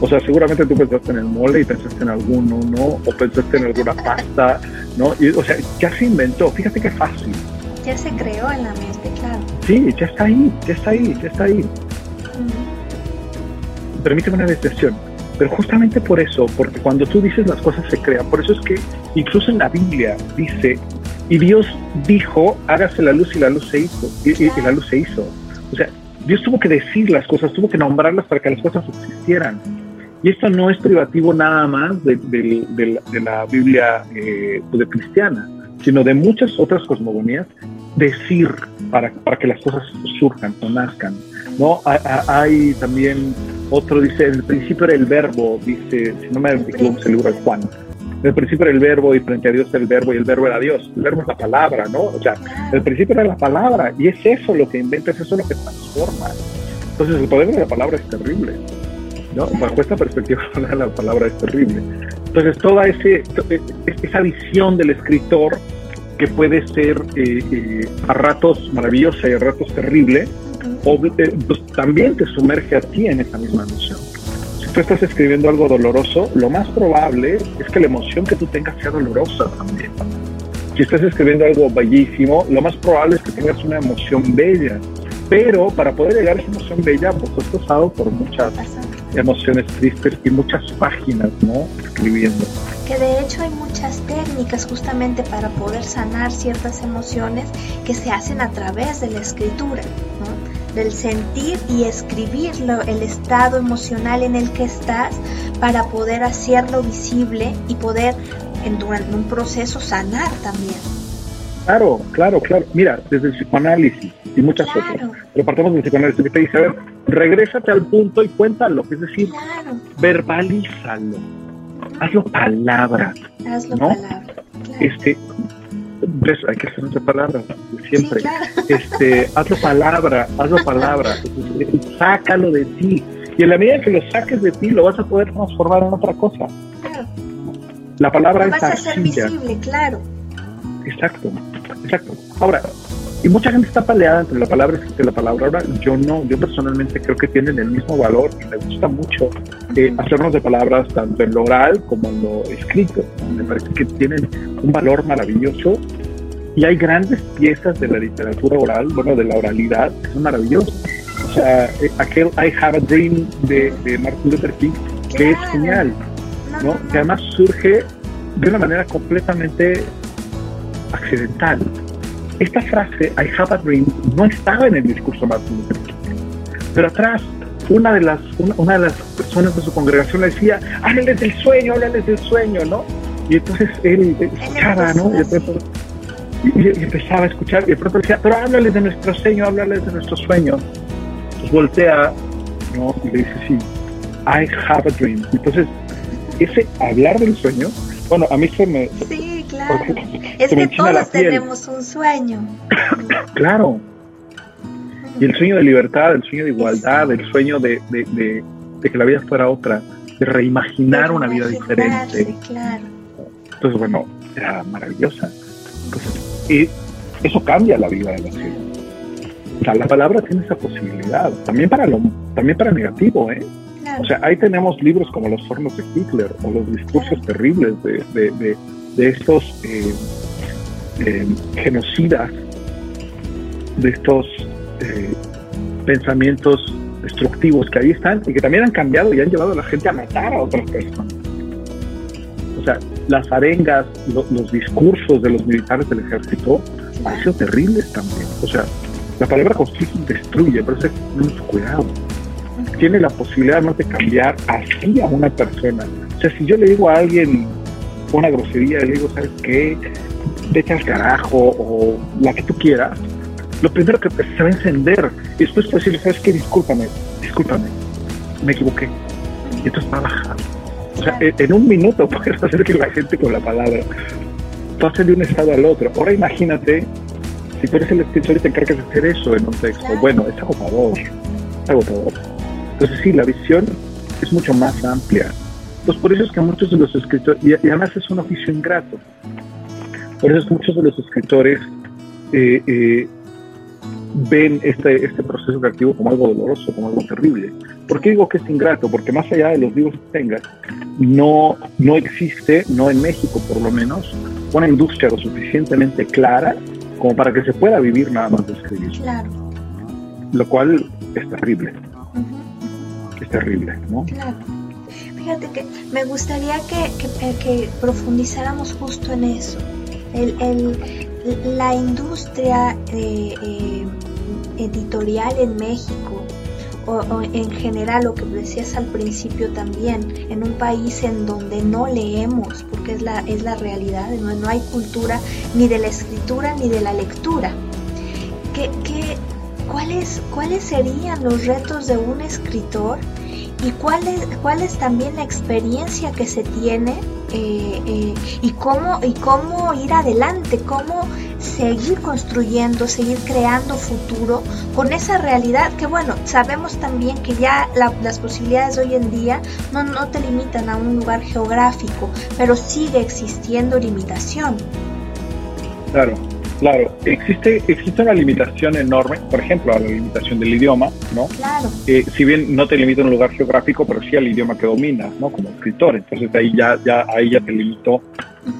O sea, seguramente tú pensaste en el mole y pensaste en alguno, ¿no? O pensaste en alguna pasta, ¿no? Y, o sea, ya se inventó, fíjate qué fácil. Ya se creó en la mente, claro. Sí, ya está ahí, ya está ahí, ya está ahí. Permíteme una excepción. Pero justamente por eso, porque cuando tú dices las cosas se crean, por eso es que incluso en la Biblia dice, y Dios dijo, hágase la luz y la luz se hizo, y, la luz se hizo. O sea, Dios tuvo que decir las cosas, tuvo que nombrarlas para que las cosas existieran. Y esto no es privativo nada más de, la Biblia eh, pues, cristiana, sino de muchas otras cosmogonías, decir para, para que las cosas surjan o nazcan. ¿no? Hay, también otro, dice, en el principio era el verbo, dice, si no me equivoco, el libro de Juan. En el principio era el verbo y frente a Dios era el verbo y el verbo era Dios. El verbo es la palabra, ¿no? O sea, el principio era la palabra y es eso lo que inventa, es eso lo que transforma. Entonces el poder de la palabra es terrible. ¿no? Bajo esta perspectiva la palabra es terrible. Entonces toda ese, e, esa visión del escritor que puede ser eh, eh, a ratos maravillosa y a ratos terrible, eh, pues, también te sumerge a ti en esa misma emoción. Si tú estás escribiendo algo doloroso, lo más probable es que la emoción que tú tengas sea dolorosa también. Si estás escribiendo algo bellísimo, lo más probable es que tengas una emoción bella. Pero para poder llegar a esa emoción bella, pues has pasado por muchas emociones tristes y muchas páginas, ¿no? Escribiendo. Que de hecho hay muchas técnicas justamente para poder sanar ciertas emociones que se hacen a través de la escritura, ¿no? del sentir y escribirlo, el estado emocional en el que estás para poder hacerlo visible y poder en, durante un proceso sanar también. Claro, claro, claro. Mira, desde el psicoanálisis y muchas otras. Pero partamos del psicoanálisis que te dice, a ver, regrésate al punto y cuéntalo, es decir, verbalízalo, hazlo palabra. Hazlo palabra. Este, ves, hay que hacer muchas palabras, siempre. Este, hazlo palabra, hazlo palabra, sácalo de ti. Y en la medida que lo saques de ti, lo vas a poder transformar en otra cosa. La palabra es a ser visible, claro. Exacto, exacto. Ahora, y mucha gente está peleada entre la palabra escrita y la palabra oral. Yo no, yo personalmente creo que tienen el mismo valor y me gusta mucho eh, hacernos de palabras tanto en lo oral como en lo escrito. Me parece que tienen un valor maravilloso y hay grandes piezas de la literatura oral, bueno, de la oralidad, que son maravillosas. O sea, eh, aquel I Have a Dream de, de Martin Luther King, que es genial, ¿no? Que además surge de una manera completamente accidental esta frase, I have a dream, no estaba en el discurso más Pero atrás, una de las, una, de las personas de su congregación le decía, háblales del sueño, háblales del sueño, ¿no? Y entonces él escuchaba, ¿no? Y, empezaba a escuchar, y de pronto decía, pero háblales de nuestro sueño, háblales de nuestro sueño. Entonces voltea, ¿no? Y le dice, sí, I have a dream. Entonces, ese hablar del sueño, bueno, a mí se me... Es que todos tenemos un sueño. claro. Y el sueño de libertad, el sueño de igualdad, el sueño de, que la vida fuera otra, de reimaginar una vida diferente. Entonces, bueno, era maravillosa. y eso cambia la vida de la ciudad. O sea, la palabra tiene esa posibilidad, también para lo, también para negativo, ¿eh? O sea, ahí tenemos libros como Los Hornos de Hitler o los discursos terribles de, de estos eh, eh, genocidas, de estos eh, pensamientos destructivos que ahí están y que también han cambiado y han llevado a la gente a matar a otras personas. O sea, las arengas, los discursos de los militares del ejército han sido terribles también. O sea, la palabra constitución destruye, pero es mucho cuidado. Tiene la posibilidad de cambiar así a una persona. O sea, si yo le digo a alguien una grosería, le digo, ¿sabes qué? Vete al carajo o la que tú quieras, lo primero que se va a encender y después puedes decirle, ¿sabes qué? Discúlpame, discúlpame, me equivoqué. Y entonces va a bajar. O sea, en un minuto puedes hacer que la gente con la palabra pase de un estado al otro. Ahora imagínate, si tú eres el escritor y te encargas de hacer eso en un texto, bueno, es agotador, es agotador. Entonces sí, la visión es mucho más amplia pues por eso es que muchos de los escritores, y, además es un oficio ingrato, por eso es que muchos de los escritores eh, eh, ven este, este proceso creativo como algo doloroso, como algo terrible. ¿Por qué digo que es ingrato? Porque más allá de los libros que tengas, no, no existe, no en México por lo menos, una industria lo suficientemente clara como para que se pueda vivir nada más de escribir. Claro. Lo cual es terrible. Es terrible, ¿no? Claro. Me gustaría que, profundizáramos justo en eso. la industria eh, eh, editorial en México, o, en general lo que decías al principio también, en un país en donde no leemos, porque es la, es la realidad, no, no hay cultura ni de la escritura ni de la lectura. ¿Qué, qué, cuáles, ¿Cuáles serían los retos de un escritor? Y cuál es, cuál es también la experiencia que se tiene eh, eh, y, cómo, y cómo ir adelante, cómo seguir construyendo, seguir creando futuro con esa realidad que bueno, sabemos también que ya las posibilidades de hoy en día no, no te limitan a un lugar geográfico, pero sigue existiendo limitación. Claro, Claro, existe, existe una limitación enorme, por ejemplo, a la limitación del idioma, ¿no? Claro. Eh, si bien no te limita en un lugar geográfico, pero sí al idioma que dominas, ¿no? Como escritor. Entonces ahí ya, ya, ahí ya te limitó,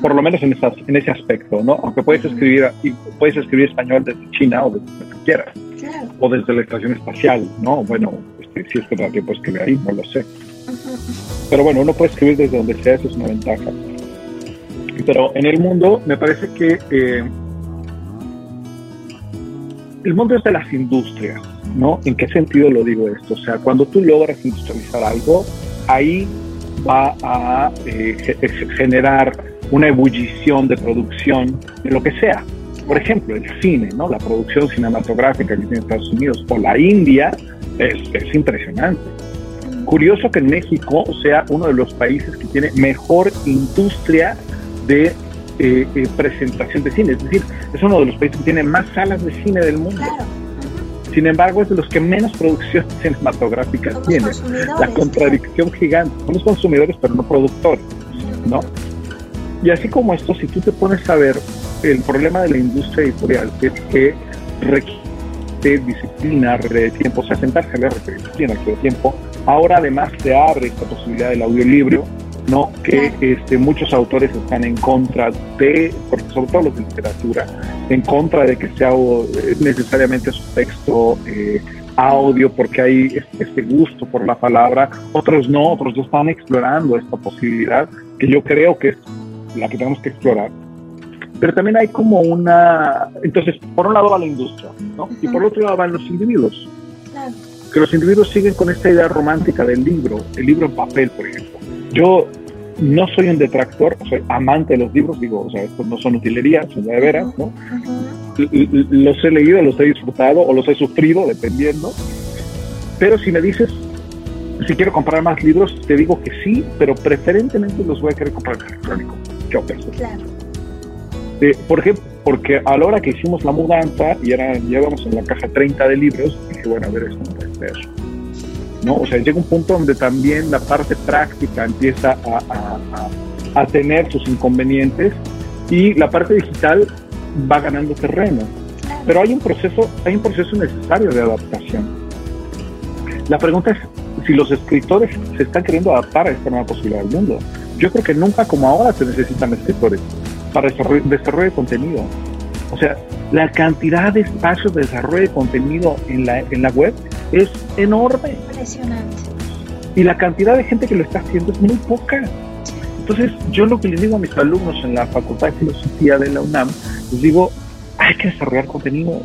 por lo menos en, esas, en ese aspecto, ¿no? Aunque puedes escribir, puedes escribir español desde China o desde donde quieras. Claro. O desde la estación espacial, ¿no? Bueno, este, si es que todavía puedes escribir ahí, no lo sé. Pero bueno, uno puede escribir desde donde sea, eso es una ventaja. Pero en el mundo me parece que eh, el mundo es de las industrias, ¿no? ¿En qué sentido lo digo esto? O sea, cuando tú logras industrializar algo, ahí va a eh, generar una ebullición de producción de lo que sea. Por ejemplo, el cine, ¿no? La producción cinematográfica que tiene Estados Unidos o la India es, es impresionante. Curioso que México sea uno de los países que tiene mejor industria de eh, eh, presentación de cine. Es decir, es uno de los países que tiene más salas de cine del mundo. Sin embargo, es de los que menos producción cinematográfica tiene. La contradicción gigante. Somos consumidores, pero no productores. ¿no? Y así como esto, si tú te pones a ver, el problema de la industria editorial es que requiere disciplina, de tiempo, o sea, sentarse a leer disciplina, de tiempo. Ahora además se abre esta posibilidad del audiolibro, ¿no? Que este, muchos autores están en contra de, sobre todo los de literatura, en contra de que sea eh, necesariamente su texto eh, audio, porque hay este gusto por la palabra. Otros no, otros ya están explorando esta posibilidad, que yo creo que es la que tenemos que explorar pero también hay como una... Entonces, por un lado va la industria, ¿no? Y por otro lado van los individuos. Claro. Que los individuos siguen con esta idea romántica del libro, el libro en papel, por ejemplo. Yo no soy un detractor, soy amante de los libros, digo, o sea, estos no son utilerías, son de veras, ¿no? Los he leído, los he disfrutado o los he sufrido, dependiendo. Pero si me dices si quiero comprar más libros, te digo que sí, pero preferentemente los voy a querer comprar electrónico. Yo Claro. por ejemplo, porque a la hora que hicimos la mudanza y era, llevamos en la caja 30 de libros, dije, bueno, a ver, esto no puede ser. ¿No? O sea, llega un punto donde también la parte práctica empieza a, a, tener sus inconvenientes y la parte digital va ganando terreno. Pero hay un proceso, hay un proceso necesario de adaptación. La pregunta es si los escritores se están queriendo adaptar a esta nueva posibilidad del mundo. Yo creo que nunca como ahora se necesitan escritores para desarrollo, desarrollo de contenido. O sea, la cantidad de espacios de desarrollo de contenido en la, en la web es enorme. Impresionante. Y la cantidad de gente que lo está haciendo es muy poca. Entonces, yo lo que les digo a mis alumnos en la Facultad de Filosofía de la UNAM, les digo, hay que desarrollar contenidos,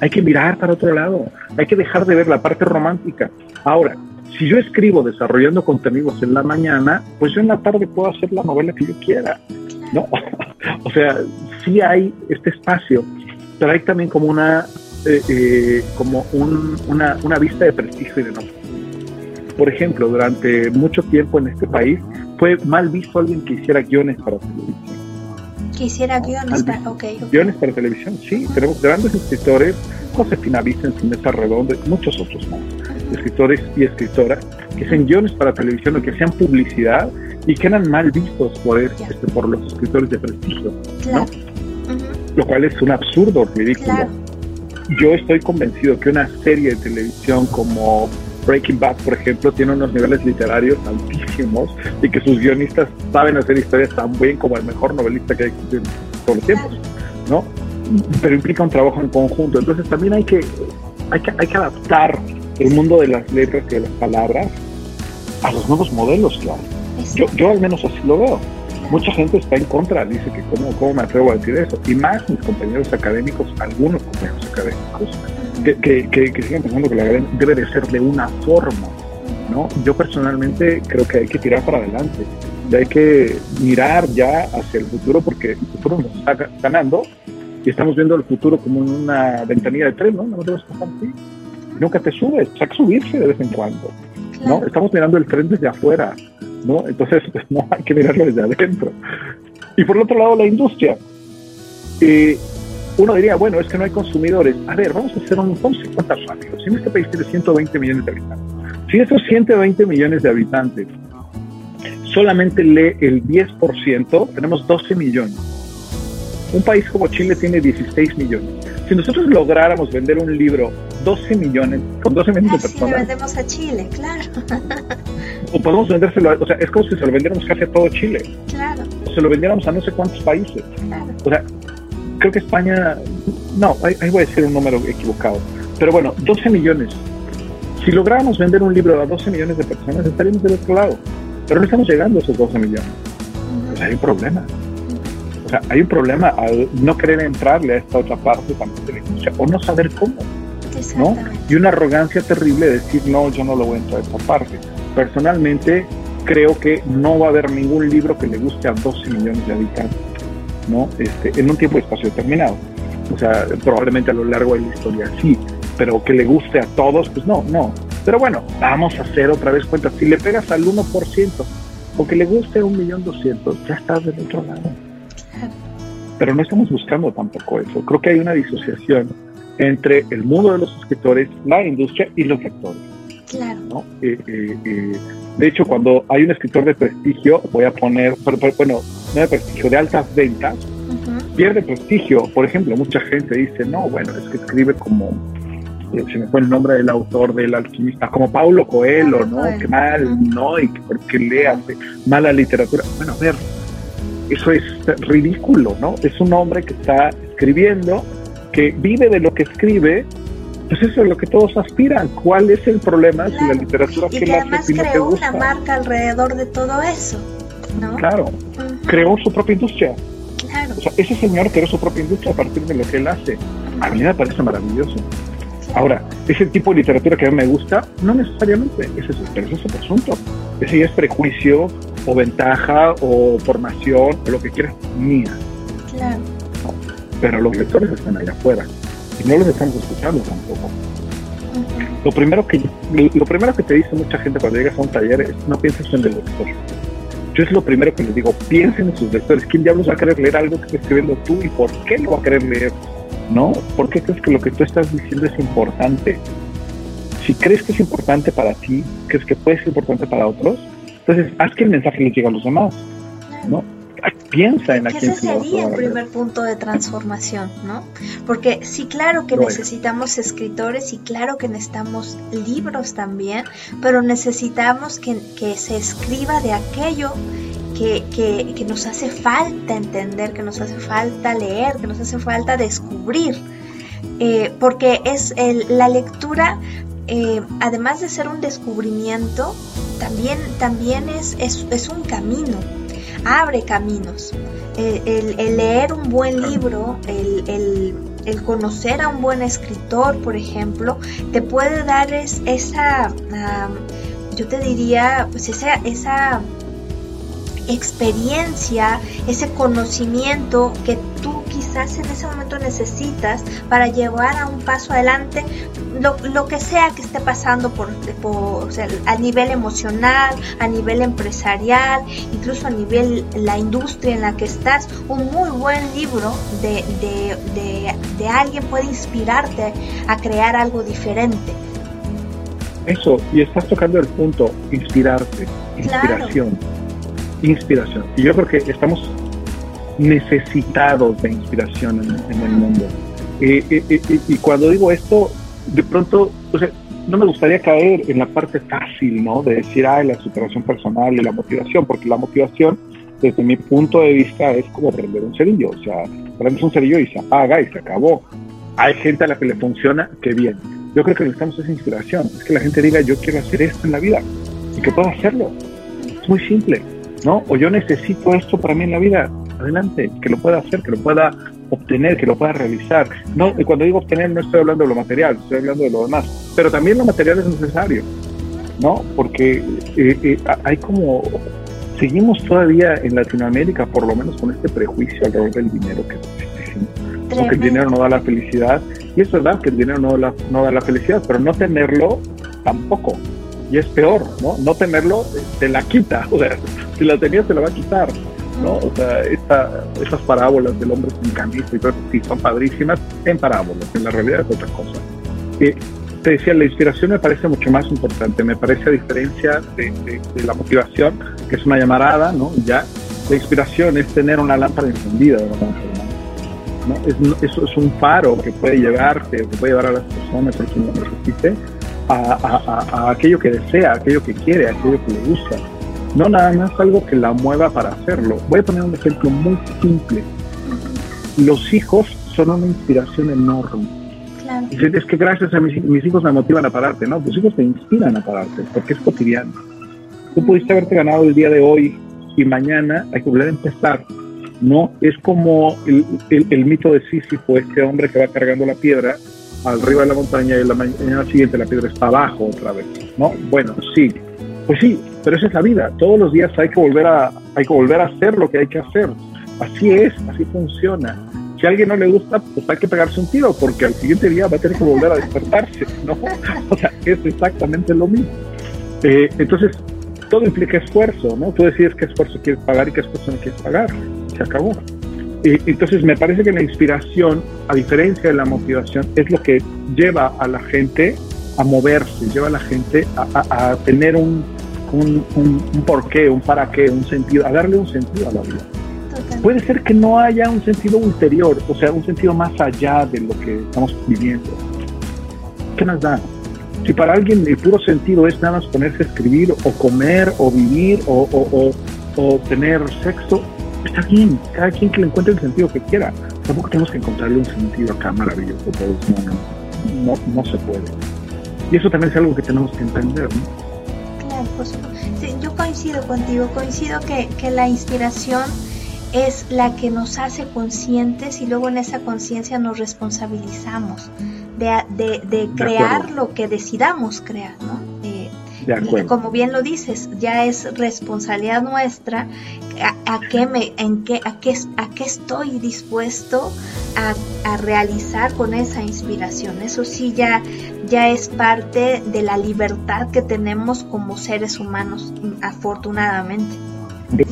hay que mirar para otro lado, hay que dejar de ver la parte romántica. Ahora, si yo escribo desarrollando contenidos en la mañana, pues yo en la tarde puedo hacer la novela que yo quiera. ¿no? o sea, sí hay este espacio, pero hay también como una, eh, eh, como una, una, vista de prestigio y de nombre. Por ejemplo, durante mucho tiempo en este país fue mal visto alguien que hiciera guiones para televisión. Que hiciera guiones para, Guiones para televisión, sí. Tenemos grandes escritores, Josefina Vicens, Mesa Redondo, muchos otros más, escritores y escritoras, que hacen guiones para televisión o que hacían publicidad y que eran mal vistos por, este, por los escritores de prestigio, ¿no? Lo cual es un absurdo, ridículo. Yo estoy convencido que una serie de televisión como Breaking Bad, por ejemplo, tiene unos niveles literarios altísimos y que sus guionistas saben hacer historias tan bien como el mejor novelista que en todos los tiempos, ¿no? Pero implica un trabajo en conjunto. Entonces también hay que, hay que, hay que adaptar el mundo de las letras y de las palabras a los nuevos modelos, claro. Yo, yo al menos así lo veo. Mucha gente está en contra, dice que cómo, cómo me atrevo a decir eso. Y más mis compañeros académicos, algunos compañeros académicos, que, que, que, siguen pensando que la academia debe de ser de una forma. ¿no? Yo personalmente creo que hay que tirar para adelante. Y hay que mirar ya hacia el futuro porque el futuro nos está ganando y estamos viendo el futuro como en una ventanilla de tren, ¿no? No debes pasar así. Nunca te subes, hay que subirse de vez en cuando. ¿no? Estamos mirando el tren desde afuera ¿no? Entonces, pues, no hay que mirarlo desde adentro. Y por el otro lado, la industria. Eh, uno diría, bueno, es que no hay consumidores. A ver, vamos a hacer un, vamos a cuentas rápidas. Si en este país tiene 120 millones de habitantes, si esos 120 millones de habitantes solamente lee el 10%, tenemos 12 millones. Un país como Chile tiene 16 millones. Si nosotros lográramos vender un libro 12 millones, con 12 millones de personas. lo vendemos a Chile, claro. o podemos vendérselo, o sea, es como si se lo vendiéramos casi a todo Chile. Claro. O se lo vendiéramos a no sé cuántos países. Claro. O sea, creo que España, no, ahí, voy a decir un número equivocado. Pero bueno, 12 millones. Si lográramos vender un libro a 12 millones de personas, estaríamos del otro lado. Pero no estamos llegando a esos 12 millones. O sea, hay un problema. O sea, hay un problema al no querer entrarle a esta otra parte también de la industria o no saber cómo. ¿no? Y una arrogancia terrible de decir, no, yo no lo voy a entrar a esta parte personalmente creo que no va a haber ningún libro que le guste a 12 millones de habitantes, ¿no? Este, en un tiempo y espacio determinado. O sea, probablemente a lo largo de la historia sí, pero que le guste a todos, pues no, no. Pero bueno, vamos a hacer otra vez cuenta. Si le pegas al 1%, o que le guste a un millón doscientos, ya estás del otro lado. Pero no estamos buscando tampoco eso. Creo que hay una disociación entre el mundo de los escritores, la industria y los lectores. Claro. ¿no? Eh, eh, eh, De hecho, cuando hay un escritor de prestigio, voy a poner, bueno, no de prestigio, de altas ventas, pierde prestigio. Por ejemplo, mucha gente dice, no, bueno, es que escribe como, eh, se me fue el nombre del autor del alquimista, como Paulo Coelho, ¿no? Qué mal, ¿no? Y porque lee hace mala literatura. Bueno, a ver, eso es ridículo, ¿no? Es un hombre que está escribiendo, que vive de lo que escribe pues eso es lo que todos aspiran. ¿Cuál es el problema si la literatura y que, además creó una marca alrededor de todo eso, ¿no? Claro, creó su propia industria. Claro. O sea, ese señor creó su propia industria a partir de lo que él hace. A mí me parece maravilloso. Ahora, ese tipo de literatura que a mí me gusta, no necesariamente, ese es, pero ese es otro asunto. Ese ya es prejuicio o ventaja o formación o lo que quieras mía. Claro. pero los lectores están allá afuera y no los estamos escuchando tampoco. Lo primero que lo primero que te dice mucha gente cuando llegas a un taller es no pienses en el lector. Yo es lo primero que les digo, piensen en sus lectores. ¿Quién diablos va a querer leer algo que estás escribiendo tú y por qué lo va a querer leer? ¿No? ¿Por qué crees que lo que tú estás diciendo es importante? Si crees que es importante para ti, crees que puede ser importante para otros, entonces haz que el mensaje le llegue a los demás. ¿no? Piensa en Ese sería el primer punto de transformación, ¿no? Porque sí, claro que necesitamos escritores y claro que necesitamos libros también, pero necesitamos que, se escriba de aquello que, que, nos hace falta entender, que nos hace falta leer, que nos hace falta descubrir. Eh, porque es la lectura, eh, además de ser un descubrimiento, también, también es, es, es un camino abre caminos. El, leer un buen libro, el, conocer a un buen escritor, por ejemplo, te puede dar esa, yo te diría, pues esa, esa experiencia, ese conocimiento que tú quizás en ese momento necesitas para llevar a un paso adelante lo, lo que sea que esté pasando por, a nivel emocional, a nivel empresarial, incluso a nivel la industria en la que estás, un muy buen libro de, de, de, alguien puede inspirarte a crear algo diferente. Eso, y estás tocando el punto, inspirarte, inspiración, inspiración. Y yo creo que estamos necesitados de inspiración en, el mundo. Eh, eh, eh, y cuando digo esto, de pronto, o sea, no me gustaría caer en la parte fácil, ¿no? De decir, ay, la superación personal y la motivación, porque la motivación, desde mi punto de vista, es como prender un cerillo. O sea, prendes un cerillo y se apaga y se acabó. Hay gente a la que le funciona, qué bien. Yo creo que necesitamos esa inspiración. Es que la gente diga, yo quiero hacer esto en la vida y que pueda hacerlo. Es muy simple, ¿no? O yo necesito esto para mí en la vida. Adelante, que lo pueda hacer, que lo pueda obtener, que lo pueda realizar. No, y cuando digo obtener no estoy hablando de lo material, estoy hablando de lo demás. Pero también lo material es necesario, ¿no? Porque eh, eh, hay como seguimos todavía en Latinoamérica, por lo menos con este prejuicio alrededor del dinero que es que el dinero no da la felicidad. Y es verdad que el dinero no da, no da la felicidad, pero no tenerlo tampoco. Y es peor, ¿no? No tenerlo te la quita. O sea, si la tenías te la va a quitar. ¿no? O sea, esta, esas parábolas del hombre sin camisa y todo eso sí son padrísimas en parábolas, en la realidad es otra cosa. Eh, te decía, la inspiración me parece mucho más importante, me parece a diferencia de, de, la motivación, que es una llamarada, ¿no? Ya, la inspiración es tener una lámpara encendida, ¿no? Es, eso es un faro que puede llevarte, que puede llevar a las personas, a quien lo necesite, a, a, a, aquello que desea, aquello que quiere, aquello que le gusta no nada más algo que la mueva para hacerlo. Voy a poner un ejemplo muy simple. Los hijos son una inspiración enorme. Claro. Es que gracias a mis, mis, hijos me motivan a pararte, ¿no? Tus hijos te inspiran a pararte, porque es cotidiano. Tú pudiste haberte ganado el día de hoy y mañana hay que volver a empezar. No es como el, el, mito de Sísifo, este hombre que va cargando la piedra arriba de la montaña y la mañana siguiente la piedra está abajo otra vez. ¿no? Bueno, sí, pues sí, pero esa es la vida. Todos los días hay que volver a, hay que volver a hacer lo que hay que hacer. Así es, así funciona. Si a alguien no le gusta, pues hay que pegarse un tiro, porque al siguiente día va a tener que volver a despertarse, ¿no? O sea, es exactamente lo mismo. Eh, entonces, todo implica esfuerzo, ¿no? Tú decides qué esfuerzo quieres pagar y qué esfuerzo no quieres pagar. Se acabó. Entonces, me parece que la inspiración, a diferencia de la motivación, es lo que lleva a la gente a moverse, lleva a la gente a tener un, un, un, un porqué, un para qué, un sentido, a darle un sentido a la vida. Puede ser que no haya un sentido ulterior, o sea, un sentido más allá de lo que estamos viviendo. ¿Qué nos da? Si para alguien el puro sentido es nada más ponerse a escribir o comer o vivir o, o, o, tener sexo, está bien, cada quien que le encuentre el sentido que quiera. Tampoco tenemos que encontrarle un sentido acá maravilloso, todos no, no, no, se puede. Y eso también es algo que tenemos que entender, ¿no? Claro, pues sí, yo coincido contigo, coincido que, que la inspiración es la que nos hace conscientes y luego en esa conciencia nos responsabilizamos de, de, crear lo que decidamos crear, ¿no? Y como bien lo dices, ya es responsabilidad nuestra a, qué me, en qué, a qué, a qué estoy dispuesto a, a, realizar con esa inspiración. Eso sí ya, ya es parte de la libertad que tenemos como seres humanos, afortunadamente.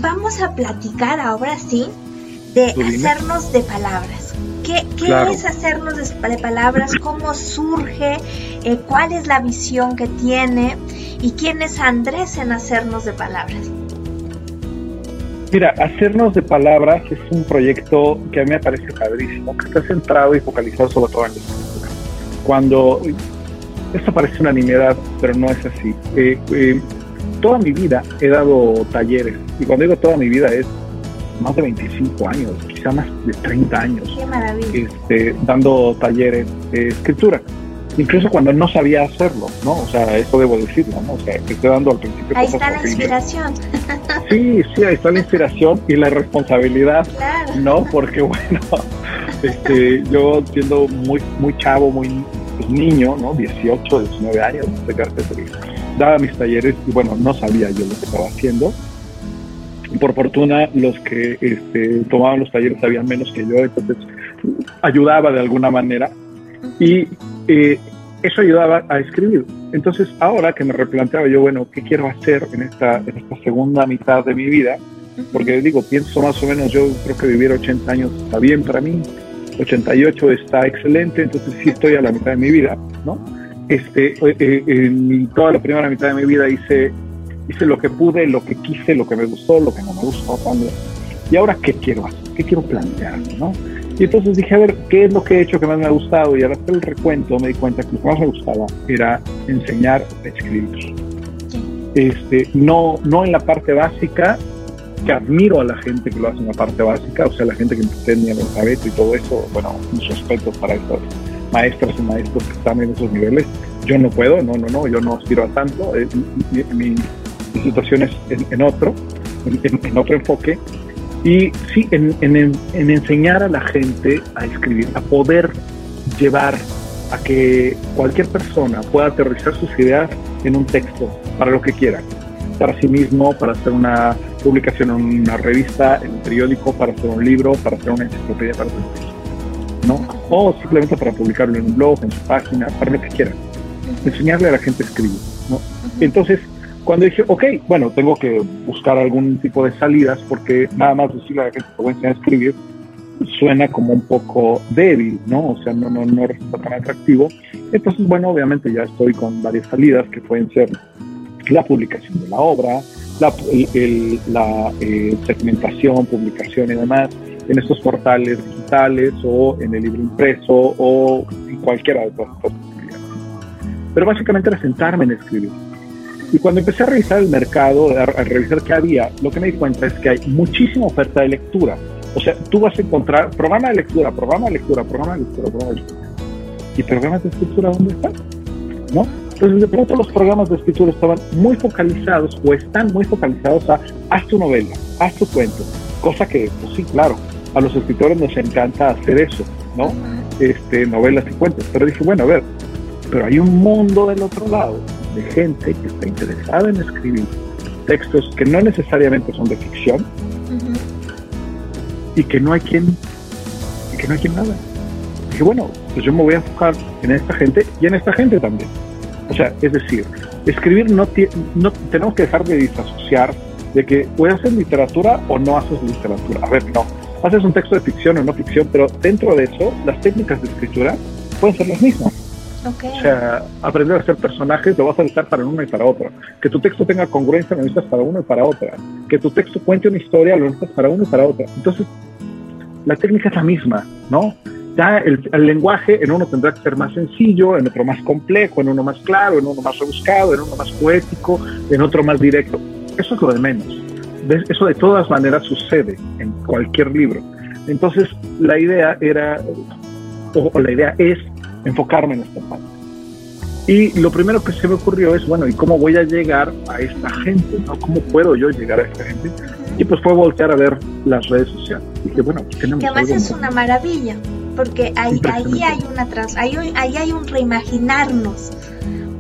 Vamos a platicar ahora sí de hacernos de palabras. ¿Qué, es hacernos de, palabras? ¿Cómo surge? Eh, ¿Cuál es la visión que tiene? ¿Y quién es Andrés en hacernos de palabras? Mira, Hacernos de Palabras es un proyecto que a mí me parece padrísimo, que está centrado y focalizado sobre todo en la escritura. Cuando esto parece una nimiedad, pero no es así. Eh, eh, toda mi vida he dado talleres, y cuando digo toda mi vida es más de 25 años, quizá más de 30 años, este, dando talleres de escritura. Incluso cuando no sabía hacerlo, ¿no? O sea, eso debo decirlo, ¿no? O sea, que estoy dando al principio. Ahí está la inspiración. Sí, sí, ahí está la inspiración y la responsabilidad, ¿no? Porque, bueno, este, yo siendo muy, muy chavo, muy pues, niño, ¿no? 18, 19 años, qué daba mis talleres y bueno, no sabía yo lo que estaba haciendo. Por fortuna, los que este, tomaban los talleres sabían menos que yo, entonces ayudaba de alguna manera y eh, eso ayudaba a escribir. Entonces, ahora que me replanteaba yo, bueno, ¿qué quiero hacer en esta, en esta segunda mitad de mi vida? Porque digo, pienso más o menos, yo creo que vivir 80 años está bien para mí, 88 está excelente, entonces sí estoy a la mitad de mi vida, ¿no? este, eh, eh, en toda la primera mitad de mi vida hice, hice lo que pude, lo que quise, lo que me gustó, lo que no me gustó también. Y ahora, ¿qué quiero hacer? ¿Qué quiero plantear? ¿no? Y entonces dije, a ver, ¿qué es lo que he hecho que más me ha gustado? Y al hacer el recuento me di cuenta que lo que más me gustaba era enseñar a escribir. Este, no, no en la parte básica, que admiro a la gente que lo hace en la parte básica, o sea, la gente que entiende el alfabeto y todo eso, bueno, mis respetos para eso maestras y maestros que están en esos niveles. Yo no puedo, no, no, no, yo no aspiro a tanto. Eh, mi, situación es en, otro, en, otro enfoque. Y sí, en, en, enseñar a la gente a escribir, a poder llevar a que cualquier persona pueda aterrizar sus ideas en un texto para lo que quiera, para sí mismo, para hacer una publicación en una revista, en un periódico, para hacer un libro, para hacer una enciclopedia, para hacer o simplemente para publicarlo en un blog, en su página, para lo que quieran. Enseñarle a la gente a escribir, ¿no? Entonces, cuando dije, ok, bueno, tengo que buscar algún tipo de salidas porque nada más decirle a la gente que voy a enseñar a escribir suena como un poco débil, ¿no? O sea, no, no, no resulta tan atractivo. Entonces, bueno, obviamente ya estoy con varias salidas que pueden ser la publicación de la obra, la, la eh, segmentación, publicación y demás, en estos portales digitales o en el libro impreso o en cualquiera de todas cosas. Pero básicamente era sentarme en escribir. Y cuando empecé a revisar el mercado, a, revisar qué había, lo que me di cuenta es que hay muchísima oferta de lectura. O sea, tú vas a encontrar programa de lectura, programa de lectura, programa de lectura, programa de lectura. ¿Y programas de escritura dónde están? ¿No? Entonces, de pronto los programas de escritura estaban muy focalizados o están muy focalizados a haz tu novela, haz tu cuento. Cosa que, pues sí, claro, a los escritores nos encanta hacer eso, ¿no? Este, novelas y cuentos. Pero dije, bueno, a ver, pero hay un mundo del otro lado de gente que está interesada en escribir textos que no necesariamente son de ficción y que no hay quien y que no hay quien nada. Dije, bueno, pues yo me voy a enfocar en esta gente y en esta gente también. O sea, es decir, escribir no, no tenemos que dejar de disasociar de que o hacer literatura o no haces literatura. A ver, no haces un texto de ficción o no ficción, pero dentro de eso, las técnicas de escritura pueden ser las mismas. O sea, aprender a hacer personajes lo vas a necesitar para uno y para otro. Que tu texto tenga congruencia lo necesitas para uno y para otra. Que tu texto cuente una historia lo necesitas para uno y para otra. Entonces, la técnica es la misma, ¿no? Ya el, el, lenguaje en uno tendrá que ser más sencillo, en otro más complejo, en uno más claro, en uno más rebuscado, en uno más poético, en otro más directo. Eso es lo de menos. Eso de todas maneras sucede en cualquier libro. Entonces, la idea era, o la idea es enfocarme en esta parte. Y lo primero que se me ocurrió es, bueno, ¿y cómo voy a llegar a esta gente? ¿no? ¿Cómo puedo yo llegar a esta gente? Y pues fue voltear a ver las redes sociales. Y dije, bueno, pues tenemos que además es una maravilla, porque ahí, ahí hay una trans, ahí, ahí hay un reimaginarnos.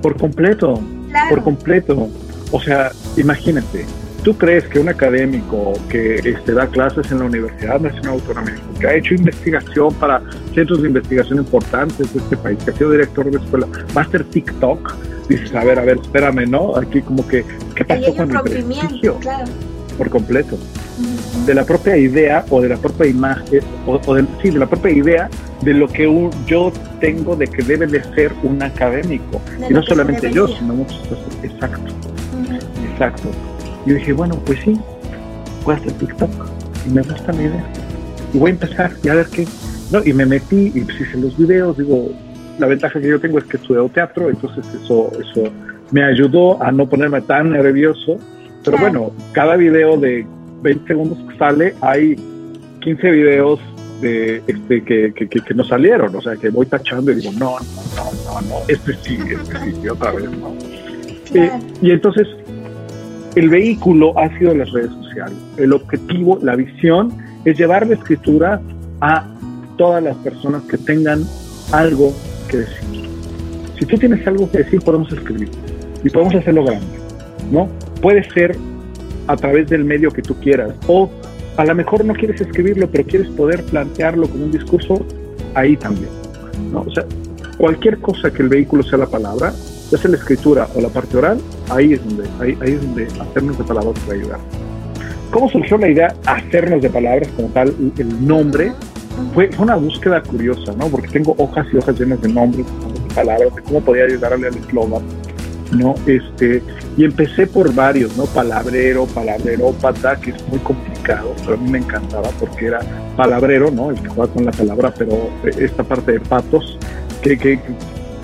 Por completo, por completo. O sea, imagínate, ¿Tú crees que un académico que este, da clases en la Universidad Nacional Autónoma que ha hecho investigación para centros de investigación importantes de este país, que ha sido director de escuela, va a hacer TikTok? Dices, a ver, a ver, espérame, ¿no? Aquí como que, ¿qué pasó con el prestigio? Claro. Por completo. De la propia idea o de la propia imagen, o, de, sí, de la propia idea de lo que yo tengo de que debe de ser un académico. y no solamente yo, sino muchos. Exacto. Exacto. Y dije, bueno, pues sí, voy a hacer TikTok y me gusta la idea. Y voy a empezar y a ver qué. No, y me metí y pues hice los videos, digo, la ventaja que yo tengo es que estudio teatro, entonces eso, eso me ayudó a no ponerme tan nervioso. Pero bueno, cada video de 20 segundos que sale, hay 15 videos de, este, que, que, que, no salieron, o sea, que voy tachando y digo, no, no, no, no, este sí, este sí, otra vez no. Eh, y entonces el vehículo ha sido las redes sociales. El objetivo, la visión, es llevar la escritura a todas las personas que tengan algo que decir. Si tú tienes algo que decir, podemos escribir y podemos hacerlo grande, ¿no? Puede ser a través del medio que tú quieras o a lo mejor no quieres escribirlo, pero quieres poder plantearlo como un discurso, ahí también, ¿no? O sea, cualquier cosa que el vehículo sea la palabra, ya sea la escritura o la parte oral, ahí es donde, ahí, ahí es donde hacernos de palabras puede ayudar. ¿Cómo surgió la idea hacernos de palabras como tal, el nombre? Fue, una búsqueda curiosa, ¿no? Porque tengo hojas y hojas llenas de nombres, de palabras, de cómo podía ayudarle al eslogan, ¿no? Este, y empecé por varios, ¿no? Palabrero, palabrerópata, que es muy complicado, pero a mí me encantaba porque era palabrero, ¿no? El que juega con la palabra, pero esta parte de patos, que, que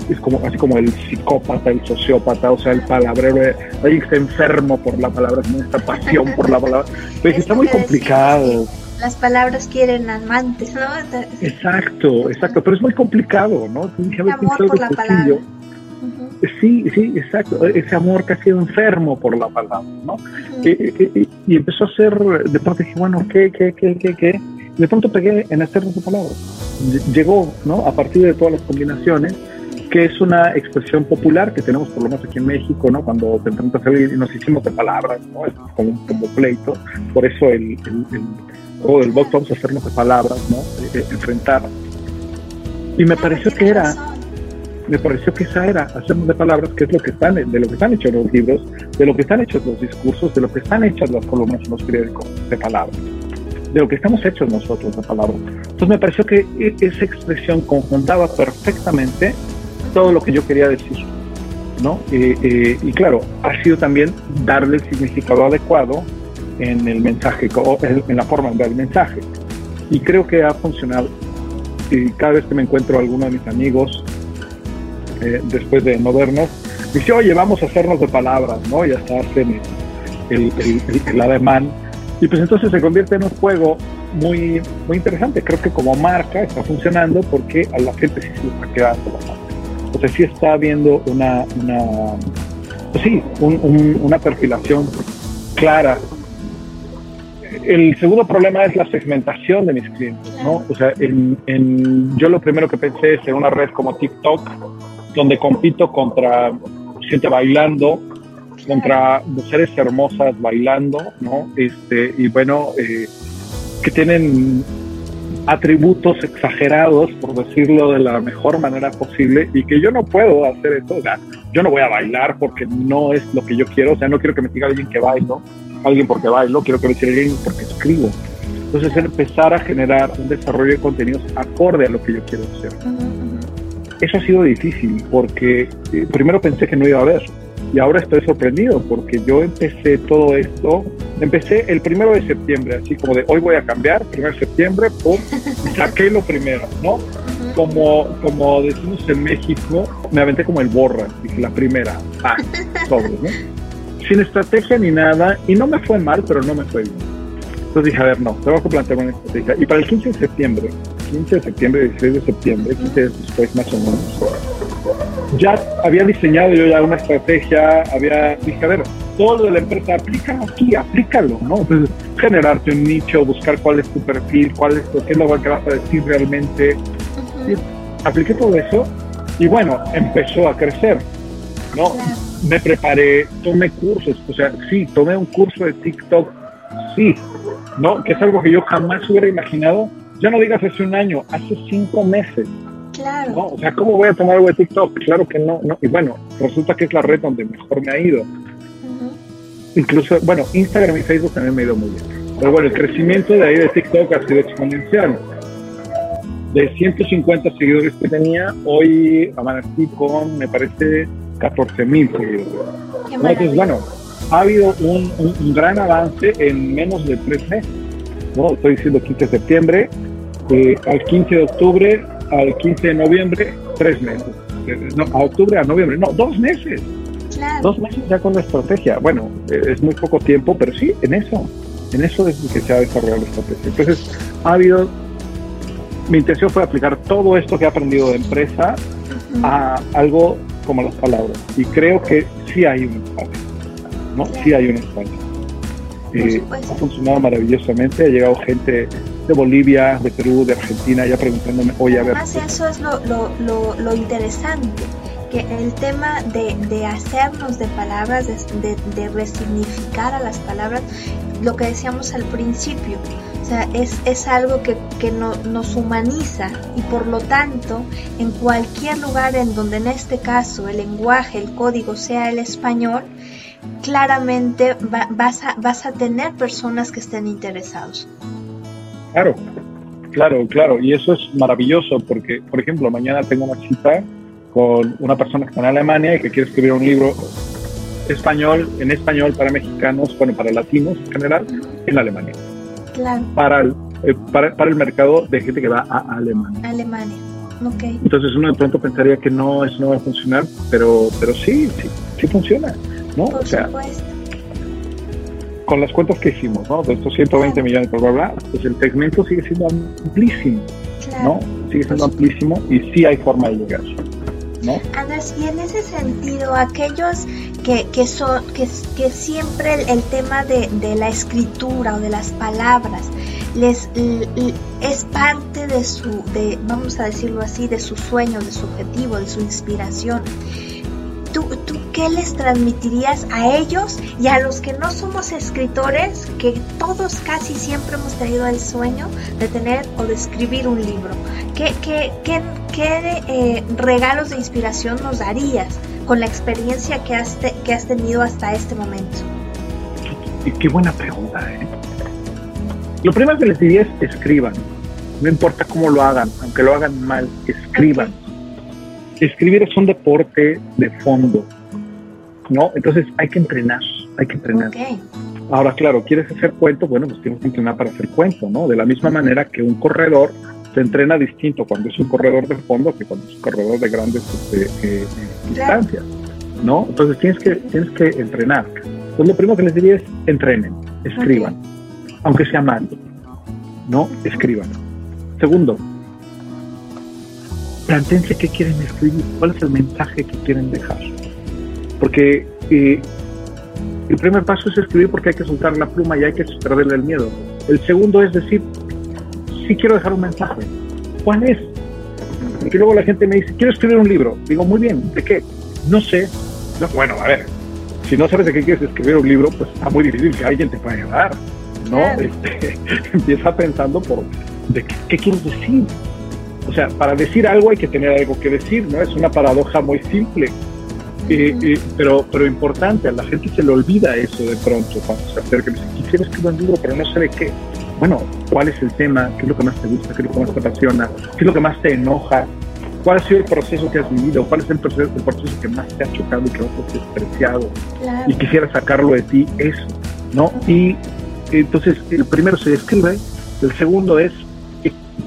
es como así como el psicópata, el sociópata, o sea, el palabrero, alguien que está enfermo por la palabra, tiene esta pasión por la palabra. Pero está muy complicado. Las palabras quieren amantes, ¿no? Exacto, exacto, pero es muy complicado, ¿no? amor por la palabra. Sí, sí, exacto. Ese amor que ha sido enfermo por la palabra, ¿no? y, empezó a ser, de pronto dije, bueno, ¿qué, qué, qué, qué, qué? de pronto pegué en hacer de palabras. Llegó, ¿no? A partir de todas las combinaciones, que es una expresión popular que tenemos por lo menos aquí en México, ¿no? Cuando te enfrentas a alguien nos hicimos de palabras, ¿no? Es como, como pleito. Por eso el, el, el juego del box vamos a hacernos de palabras, ¿no? Eh, eh, enfrentar. Y me pareció que era, me pareció que esa era, hacernos de palabras, que es lo que están, de lo que están hechos los libros, de lo que están hechos los discursos, de lo que están hechas las columnas en los periódicos, de palabras de lo que estamos hechos nosotros de palabras. Entonces me pareció que e, esa expresión conjuntaba perfectamente todo lo que yo quería decir. ¿no? y claro, ha sido también darle el significado adecuado en el mensaje, en la forma de dar el mensaje. Y creo que ha funcionado. Y cada vez que me encuentro a alguno de mis amigos, eh, después de no vernos, dice, oye, vamos a hacernos de palabras, ¿no? Y hasta hacen el, el, el, ademán. Y pues entonces se convierte en un juego muy, muy interesante. Creo que como marca está funcionando porque a la gente sí se está quedando la o sea, sí está habiendo una, una pues sí, una perfilación clara. El segundo problema es la segmentación de mis clientes, ¿no? O sea, en, yo lo primero que pensé es en una red como TikTok, donde compito contra gente bailando, contra mujeres hermosas bailando, ¿no? Este, y bueno, eh, que tienen atributos exagerados, por decirlo de la mejor manera posible, y que yo no puedo hacer eso. O sea, yo no voy a bailar porque no es lo que yo quiero. O sea, no quiero que me diga alguien que bailo, alguien porque bailo, quiero que me diga alguien porque escribo. Entonces, empezar a generar un desarrollo de contenidos acorde a lo que yo quiero hacer. eso ha sido difícil porque eh, primero pensé que no iba a haber y ahora estoy sorprendido porque yo empecé todo esto, empecé el primero de septiembre, así como de hoy voy a cambiar, primero de septiembre, pum, saqué lo primero, ¿no? Como, como decimos en México, me aventé como el borra, dije la primera, ah, sobre, ¿no? Sin estrategia ni nada, y no me fue mal, pero no me fue bien. Entonces dije, a ver, no, tengo que plantear una estrategia. Y para el 15 de septiembre, 15 de septiembre, 16 de septiembre, 15 días después más o menos, ya había diseñado yo ya una estrategia, había, dije, a ver, todo lo de la empresa, aplícalo aquí, aplícalo, ¿no? Entonces, generarte un nicho, buscar cuál es tu perfil, cuál es qué es lo que vas a decir realmente. apliqué todo eso y bueno, empezó a crecer, ¿no? Me preparé, tomé cursos, o sea, sí, tomé un curso de TikTok, sí, ¿no? Que es algo que yo jamás hubiera imaginado, ya no digas hace un año, hace cinco meses Claro. O sea, ¿cómo voy a tomar algo de TikTok? Claro que no, no. Y bueno, resulta que es la red donde mejor me ha ido. Incluso, bueno, Instagram y Facebook también me ha ido muy bien. Pero bueno, el crecimiento de ahí de TikTok ha sido exponencial. De 150 seguidores que tenía, hoy amanecí con, me parece, 14 mil seguidores. Entonces, bueno, ha habido un, un, gran avance en menos de tres meses. ¿no? Estoy diciendo 15 de septiembre, eh, al 15 de octubre al 15 de noviembre, tres meses. No, a octubre, a noviembre, no, dos meses. Dos meses ya con la estrategia. Bueno, eh, es muy poco tiempo, pero sí, en eso, en eso es que se ha desarrollado la estrategia. Entonces, ha habido, mi intención fue aplicar todo esto que he aprendido de empresa a algo como las palabras. Y creo que sí hay un espacio, ¿no? Sí hay un espacio. Eh, ha funcionado maravillosamente, ha llegado gente de Bolivia, de Perú, de Argentina, ya preguntándome, oye, a ver. Además, eso es lo, lo, lo, interesante, que el tema de, de hacernos de palabras, de, de, resignificar a las palabras, lo que decíamos al principio, o sea, es, es algo que, que no, nos humaniza y por lo tanto, en cualquier lugar en donde en este caso el lenguaje, el código sea el español, claramente vas, a, vas a tener personas que estén interesados. Claro, claro, claro. Y eso es maravilloso porque, por ejemplo, mañana tengo una cita con una persona que está en Alemania y que quiere escribir un libro español, en español para mexicanos, bueno, para latinos en general, en Alemania. Claro. Para el, eh, para, para, el mercado de gente que va a Alemania. Alemania, ok. Entonces uno de pronto pensaría que no, eso no va a funcionar, pero, pero sí, sí, sí funciona, ¿no? Por supuesto con las cuentas que hicimos, ¿no? De estos 120 millones, bla, bla, bla, pues el segmento sigue siendo amplísimo, ¿no? Sigue siendo amplísimo y sí hay forma de llegar. ¿no? Andrés, y en ese sentido, aquellos que, que son, que, que siempre el, tema de, de, la escritura o de las palabras les es parte de su, de, vamos a decirlo así, de su sueño, de su objetivo, de su inspiración. ¿Tú, ¿Tú qué les transmitirías a ellos y a los que no somos escritores, que todos casi siempre hemos tenido el sueño de tener o de escribir un libro? ¿Qué, qué, qué, qué eh, regalos de inspiración nos darías con la experiencia que has, te, que has tenido hasta este momento? Qué, qué buena pregunta. ¿eh? Lo primero que les diría es escriban. No importa cómo lo hagan, aunque lo hagan mal, escriban. Okay escribir es un deporte de fondo, ¿no? Entonces hay que entrenar, hay que entrenar. Ahora, claro, ¿quieres hacer cuento? Bueno, pues tienes que entrenar para hacer cuento, ¿no? De la misma manera que un corredor se entrena distinto cuando es un corredor de fondo que cuando es un corredor de grandes este, eh, distancias, ¿no? Entonces tienes que, tienes que entrenar. Entonces lo primero que les diría es entrenen, escriban, aunque sea mal, ¿no? Escriban. Segundo, planteense qué quieren escribir, cuál es el mensaje que quieren dejar. Porque eh, el primer paso es escribir porque hay que soltar la pluma y hay que perderle el miedo. El segundo es decir, sí quiero dejar un mensaje. ¿Cuál es? Porque luego la gente me dice, quiero escribir un libro. Digo, muy bien, ¿de qué? No sé. bueno, a ver, si no sabes de qué quieres escribir un libro, pues está muy difícil que alguien te pueda ayudar. ¿no? Este, empieza pensando por de qué, qué quieres decir o sea, para decir algo hay que tener algo que decir, ¿no? Es una paradoja muy simple, eh, eh, pero, pero importante. A la gente se le olvida eso de pronto cuando se acerca y dice, quisiera escribir un libro, pero no sé de qué. Bueno, ¿cuál es el tema? ¿Qué es lo que más te gusta? ¿Qué es lo que más te apasiona? ¿Qué es lo que más te enoja? ¿Cuál ha sido el proceso que has vivido? ¿Cuál es el proceso, el proceso que más te ha chocado y que más te ha despreciado? Y quisiera sacarlo de ti, eso, ¿no? Y entonces, el primero se escribe, el segundo es,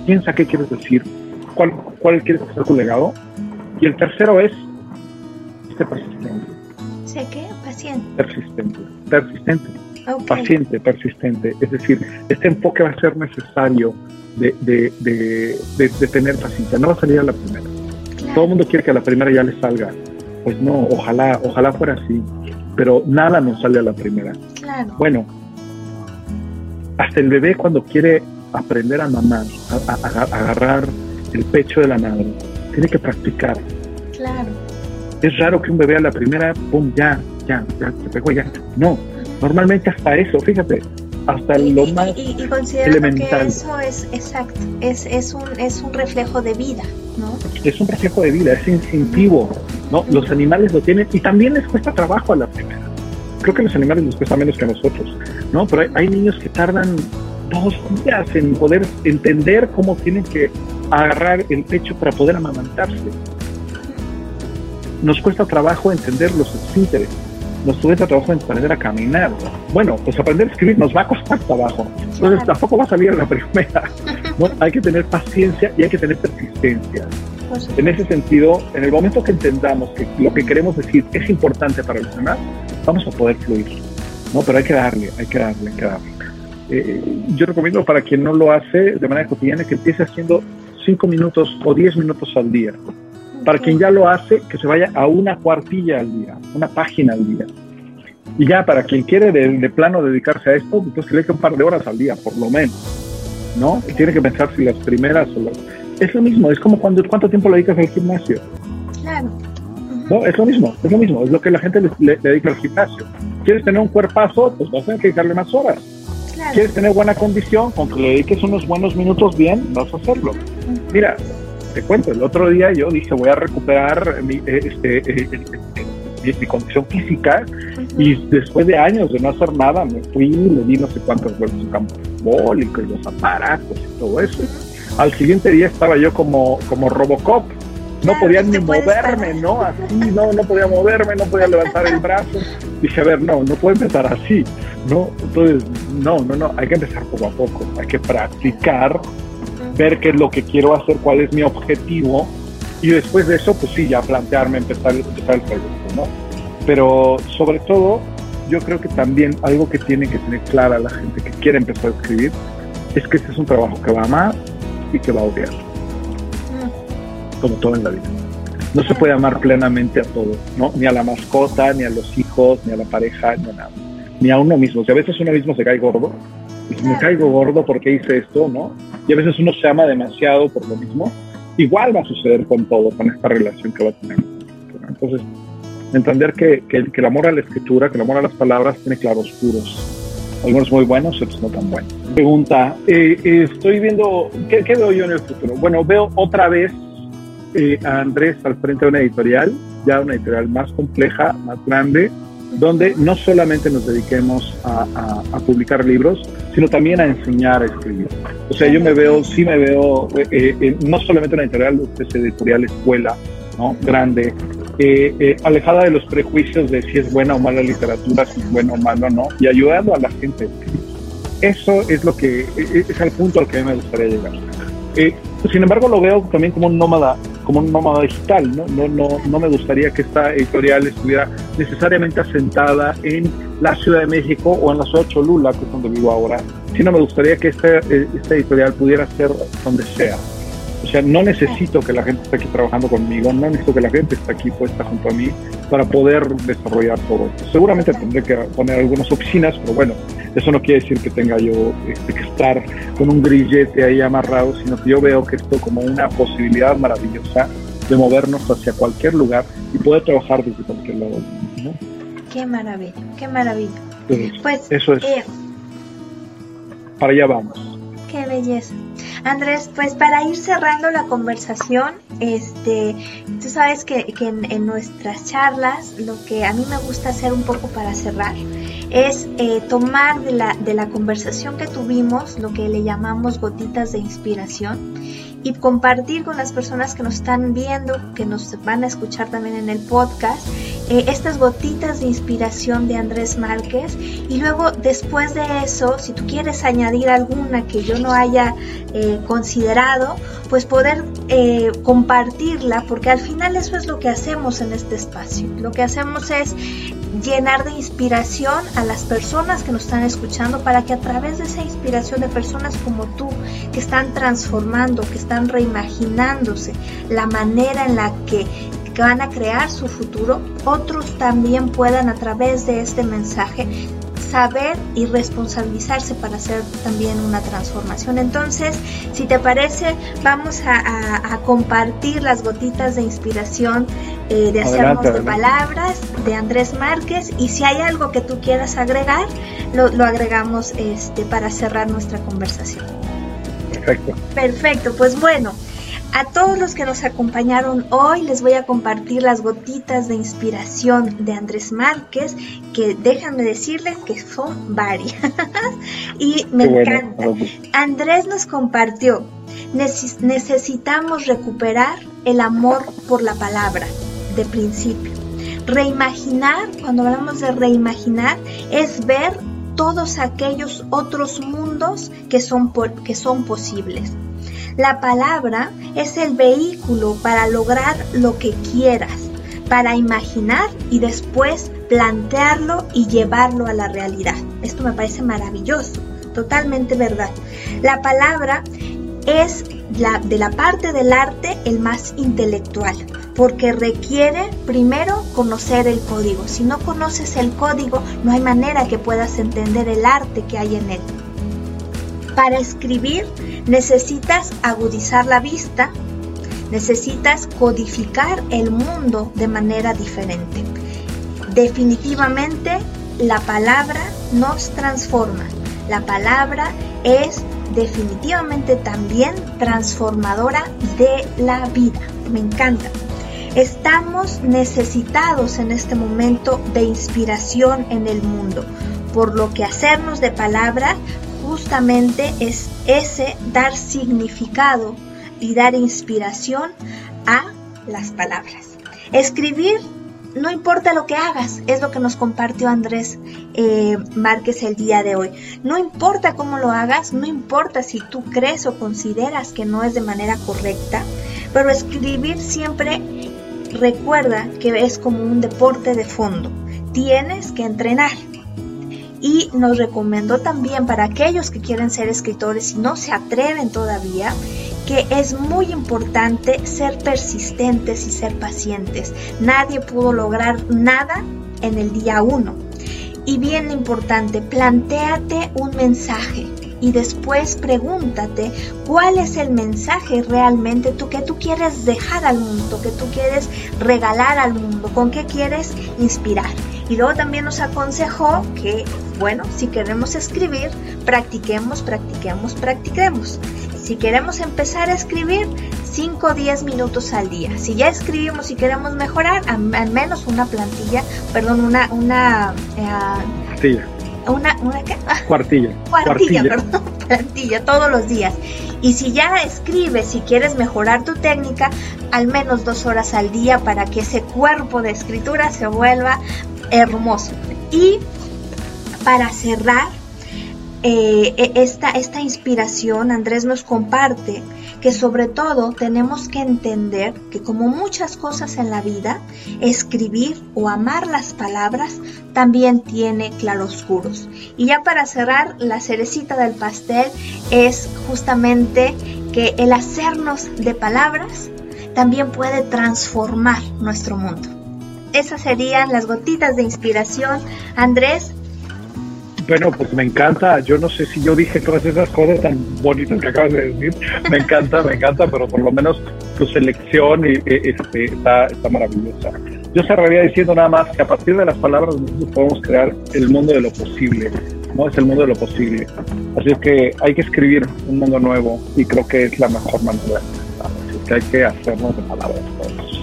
piensa qué quieres decir, cuál, cuál quieres ser tu legado, y el tercero es, persistente. ¿Sé qué? Paciente. Persistente, persistente. Paciente, persistente. Es decir, este enfoque va a ser necesario de, de, de, tener paciencia. No va a salir a la primera. Todo el mundo quiere que a la primera ya le salga. Pues no, ojalá, ojalá fuera así. Pero nada nos sale a la primera. Bueno, hasta el bebé cuando quiere aprender a mamar, a, agarrar el pecho de la madre, tiene que practicar. Claro. Es raro que un bebé a la primera, pum, ya, ya, ya, se pegó ya. No, normalmente hasta eso, fíjate, hasta lo más y, y, elemental. Que eso es exacto, es, es, un, es un reflejo de vida, ¿no? Es un reflejo de vida, es instintivo, ¿no? Los animales lo tienen y también les cuesta trabajo a la primera. Creo que a los animales les cuesta menos que a nosotros, ¿no? Pero hay, hay niños que tardan dos días en poder entender cómo tienen que agarrar el pecho para poder amamantarse. Nos cuesta trabajo entender los esfínteres nos cuesta trabajo en aprender a caminar. Bueno, pues aprender a escribir nos va a costar trabajo. Entonces tampoco va a salir a la primera. ¿no? Hay que tener paciencia y hay que tener persistencia. En ese sentido, en el momento que entendamos que lo que queremos decir es importante para los demás, vamos a poder fluir. ¿no? Pero hay que darle, hay que darle, hay que darle. Eh, yo recomiendo para quien no lo hace de manera cotidiana que empiece haciendo 5 minutos o 10 minutos al día. Para quien ya lo hace, que se vaya a una cuartilla al día, una página al día. Y ya para quien quiere de, plano dedicarse a esto, pues que le un par de horas al día, por lo menos. ¿No? tiene que pensar si las primeras o las... Es lo mismo, es como cuando cuánto tiempo le dedicas al gimnasio. Claro. No, es lo mismo, es lo mismo, es lo que la gente le, dedica al gimnasio. ¿Quieres tener un cuerpazo? Pues vas a tener que dedicarle más horas. ¿Quieres tener buena condición? Con que le dediques unos buenos minutos bien, vas a hacerlo. Mira, te cuento, el otro día yo dije voy a recuperar mi, eh, este, eh, eh, mi, condición física y después de años de no hacer nada me fui, le di no sé cuántos vueltos en campo y los aparatos y todo eso. Al siguiente día estaba yo como, como Robocop, no podía ni moverme, ¿no? Así, no, no podía moverme, no podía levantar el brazo. Dije, a ver, no, no puede empezar así, ¿no? Entonces, no, no, no, hay que empezar poco a poco, hay que practicar ver qué es lo que quiero hacer, cuál es mi objetivo y después de eso, pues sí, ya plantearme empezar, empezar el proyecto, ¿no? Pero sobre todo, yo creo que también algo que tiene que tener clara la gente que quiere empezar a escribir es que este es un trabajo que va a amar y que va a odiar, como todo en la vida. No se puede amar plenamente a todo, ¿no? Ni a la mascota, ni a los hijos, ni a la pareja, ni a nada. Ni a uno mismo. Si a veces uno mismo se cae gordo, pues me caigo gordo porque hice esto, ¿no? Y a veces uno se ama demasiado por lo mismo. Igual va a suceder con todo, con esta relación que va a tener. Entonces, entender que, que, el amor a la escritura, que el amor a las palabras tiene claroscuros. Algunos muy buenos, otros no tan buenos. Pregunta, eh, eh, estoy viendo, ¿qué, veo yo en el futuro? Bueno, veo otra vez eh, a Andrés al frente de una editorial, ya una editorial más compleja, más grande, donde no solamente nos dediquemos a, publicar libros, sino también a enseñar a escribir. O sea, yo me veo, sí me veo, eh, eh, no solamente una editorial, especie editorial escuela, ¿no? Grande, eh, alejada de los prejuicios de si es buena o mala literatura, si es bueno o malo, ¿no? Y ayudando a la gente. Eso es lo que, es el punto al que me gustaría llegar. Sin embargo, lo veo también como un nómada como un nómada digital, ¿no? No, no, no me gustaría que esta editorial estuviera necesariamente asentada en la Ciudad de México o en la ciudad de Cholula, que es donde vivo ahora, sino me gustaría que esta, eh, esta editorial pudiera ser donde sea. O sea, no necesito que la gente esté aquí trabajando conmigo, no necesito que la gente esté aquí puesta junto a mí para poder desarrollar todo esto. Seguramente tendré que poner algunas oficinas, pero bueno, eso no quiere decir que tenga yo este, que estar con un grillete ahí amarrado, sino que yo veo que esto como una posibilidad maravillosa de movernos hacia cualquier lugar y poder trabajar desde cualquier lado. Qué maravilla, qué maravilla. pues eso es. Eh, para allá vamos. Qué belleza. Andrés, pues para ir cerrando la conversación, este, tú sabes que, en, nuestras charlas lo que a mí me gusta hacer un poco para cerrar es eh, tomar de la, de la conversación que tuvimos lo que le llamamos gotitas de inspiración y compartir con las personas que nos están viendo, que nos van a escuchar también en el podcast, eh, estas gotitas de inspiración de Andrés Márquez y luego después de eso, si tú quieres añadir alguna que yo no haya eh, considerado, pues poder eh, compartirla, porque al final eso es lo que hacemos en este espacio. Lo que hacemos es llenar de inspiración a las personas que nos están escuchando para que a través de esa inspiración de personas como tú, que están transformando, que están reimaginándose la manera en la que van a crear su futuro, otros también puedan a través de este mensaje saber y responsabilizarse para hacer también una transformación. Entonces, si te parece, vamos a, compartir las gotitas de inspiración eh, de Hacernos de Palabras de Andrés Márquez y si hay algo que tú quieras agregar, lo, lo agregamos este, para cerrar nuestra conversación. Perfecto. Perfecto, pues bueno. A todos los que nos acompañaron hoy les voy a compartir las gotitas de inspiración de Andrés Márquez, que déjenme decirles que son varias y me encanta. Andrés nos compartió, necesitamos recuperar el amor por la palabra de principio. Reimaginar, cuando hablamos de reimaginar, es ver todos aquellos otros mundos que son, que son posibles la palabra es el vehículo para lograr lo que quieras, para imaginar y después plantearlo y llevarlo a la realidad. Esto me parece maravilloso, totalmente verdad. La palabra es la, de la parte del arte el más intelectual, porque requiere primero conocer el código. Si no conoces el código, no hay manera que puedas entender el arte que hay en él. Para escribir necesitas agudizar la vista, necesitas codificar el mundo de manera diferente. Definitivamente la palabra nos transforma. La palabra es definitivamente también transformadora de la vida. Me encanta. Estamos necesitados en este momento de inspiración en el mundo, por lo que hacernos de palabra justamente es ese dar significado y dar inspiración a las palabras. Escribir, no importa lo que hagas, es lo que nos compartió Andrés eh, Márquez el día de hoy. No importa cómo lo hagas, no importa si tú crees o consideras que no es de manera correcta, pero escribir siempre recuerda que es como un deporte de fondo. Tienes que entrenar y nos recomendó también para aquellos que quieren ser escritores y no se atreven todavía, que es muy importante ser persistentes y ser pacientes. Nadie pudo lograr nada en el día uno. Y bien importante, planteate un mensaje y después pregúntate cuál es el mensaje realmente tú que tú quieres dejar al mundo, que tú quieres regalar al mundo, con qué quieres inspirar. Y luego también nos aconsejó que, bueno, si queremos escribir, practiquemos, practiquemos, practiquemos. Si queremos empezar a escribir, 5 o 10 minutos al día. Si ya escribimos y queremos mejorar, al menos una plantilla, perdón, una... una eh, una, una ¿qué? Cuartilla. Cuartilla, perdón, plantilla, todos los días. Y si ya escribes, si quieres mejorar tu técnica, al menos dos horas al día para que ese cuerpo de escritura se vuelva hermoso. Y para cerrar eh, e, esta, esta inspiración, Andrés nos comparte que sobre todo tenemos que entender que como muchas cosas en la vida, escribir o amar las palabras también tiene claroscuros. Y ya para cerrar, la cerecita del pastel es justamente que el hacernos de palabras también puede transformar nuestro mundo. Esas serían las gotitas de inspiración. Andrés. Bueno, pues me encanta. Yo no sé si yo dije todas esas cosas tan bonitas que acabas de decir. Me encanta, me encanta, pero por lo menos tu selección este, está, está maravillosa. Yo cerraría diciendo nada más que a partir de las palabras podemos crear el mundo de lo posible. ¿no? Es el mundo de lo posible. Así que hay que escribir un mundo nuevo y creo que es la mejor manera. Así que hay que hacernos de palabras todos.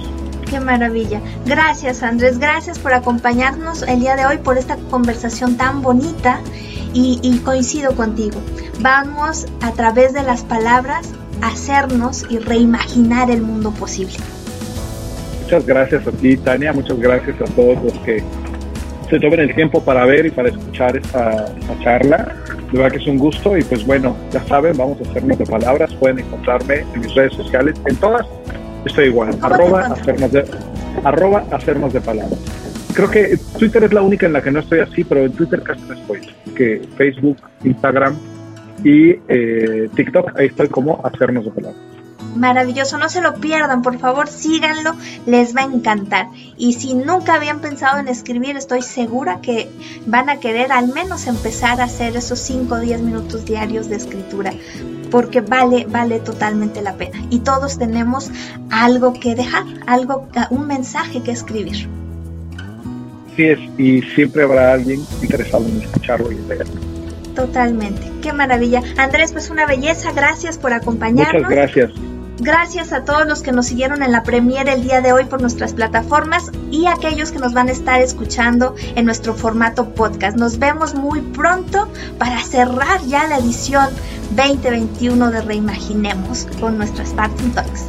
Qué maravilla. Gracias Andrés, gracias por acompañarnos el día de hoy, por esta conversación tan bonita y, coincido contigo. Vamos a través de las palabras a hacernos y reimaginar el mundo posible. Muchas gracias a ti, Tania. Muchas gracias a todos los que se tomen el tiempo para ver y para escuchar esta, charla. De verdad que es un gusto y pues bueno, ya saben, vamos a hacernos de palabras. Pueden encontrarme en mis redes sociales, en todas estoy igual, arroba hacernos, de, arroba hacernos de palabras. Creo que Twitter es la única en la que no estoy así, pero en Twitter casi no estoy. Que Facebook, Instagram y eh, TikTok, ahí estoy como hacernos de palabras maravilloso, no se lo pierdan, por favor síganlo, les va a encantar. Y si nunca habían pensado en escribir, estoy segura que van a querer al menos empezar a hacer esos 5 o 10 minutos diarios de escritura, porque vale, vale totalmente la pena. Y todos tenemos algo que dejar, algo, un mensaje que escribir. Sí es, y siempre habrá alguien interesado en escucharlo y leerlo. Totalmente, qué maravilla. Andrés, pues una belleza, gracias por acompañarnos. Muchas gracias. Gracias a todos los que nos siguieron en la premiere el día de hoy por nuestras plataformas y aquellos que nos van a estar escuchando en nuestro formato podcast. Nos vemos muy pronto para cerrar ya la edición 2021 de Reimaginemos con nuestras Spartan Talks.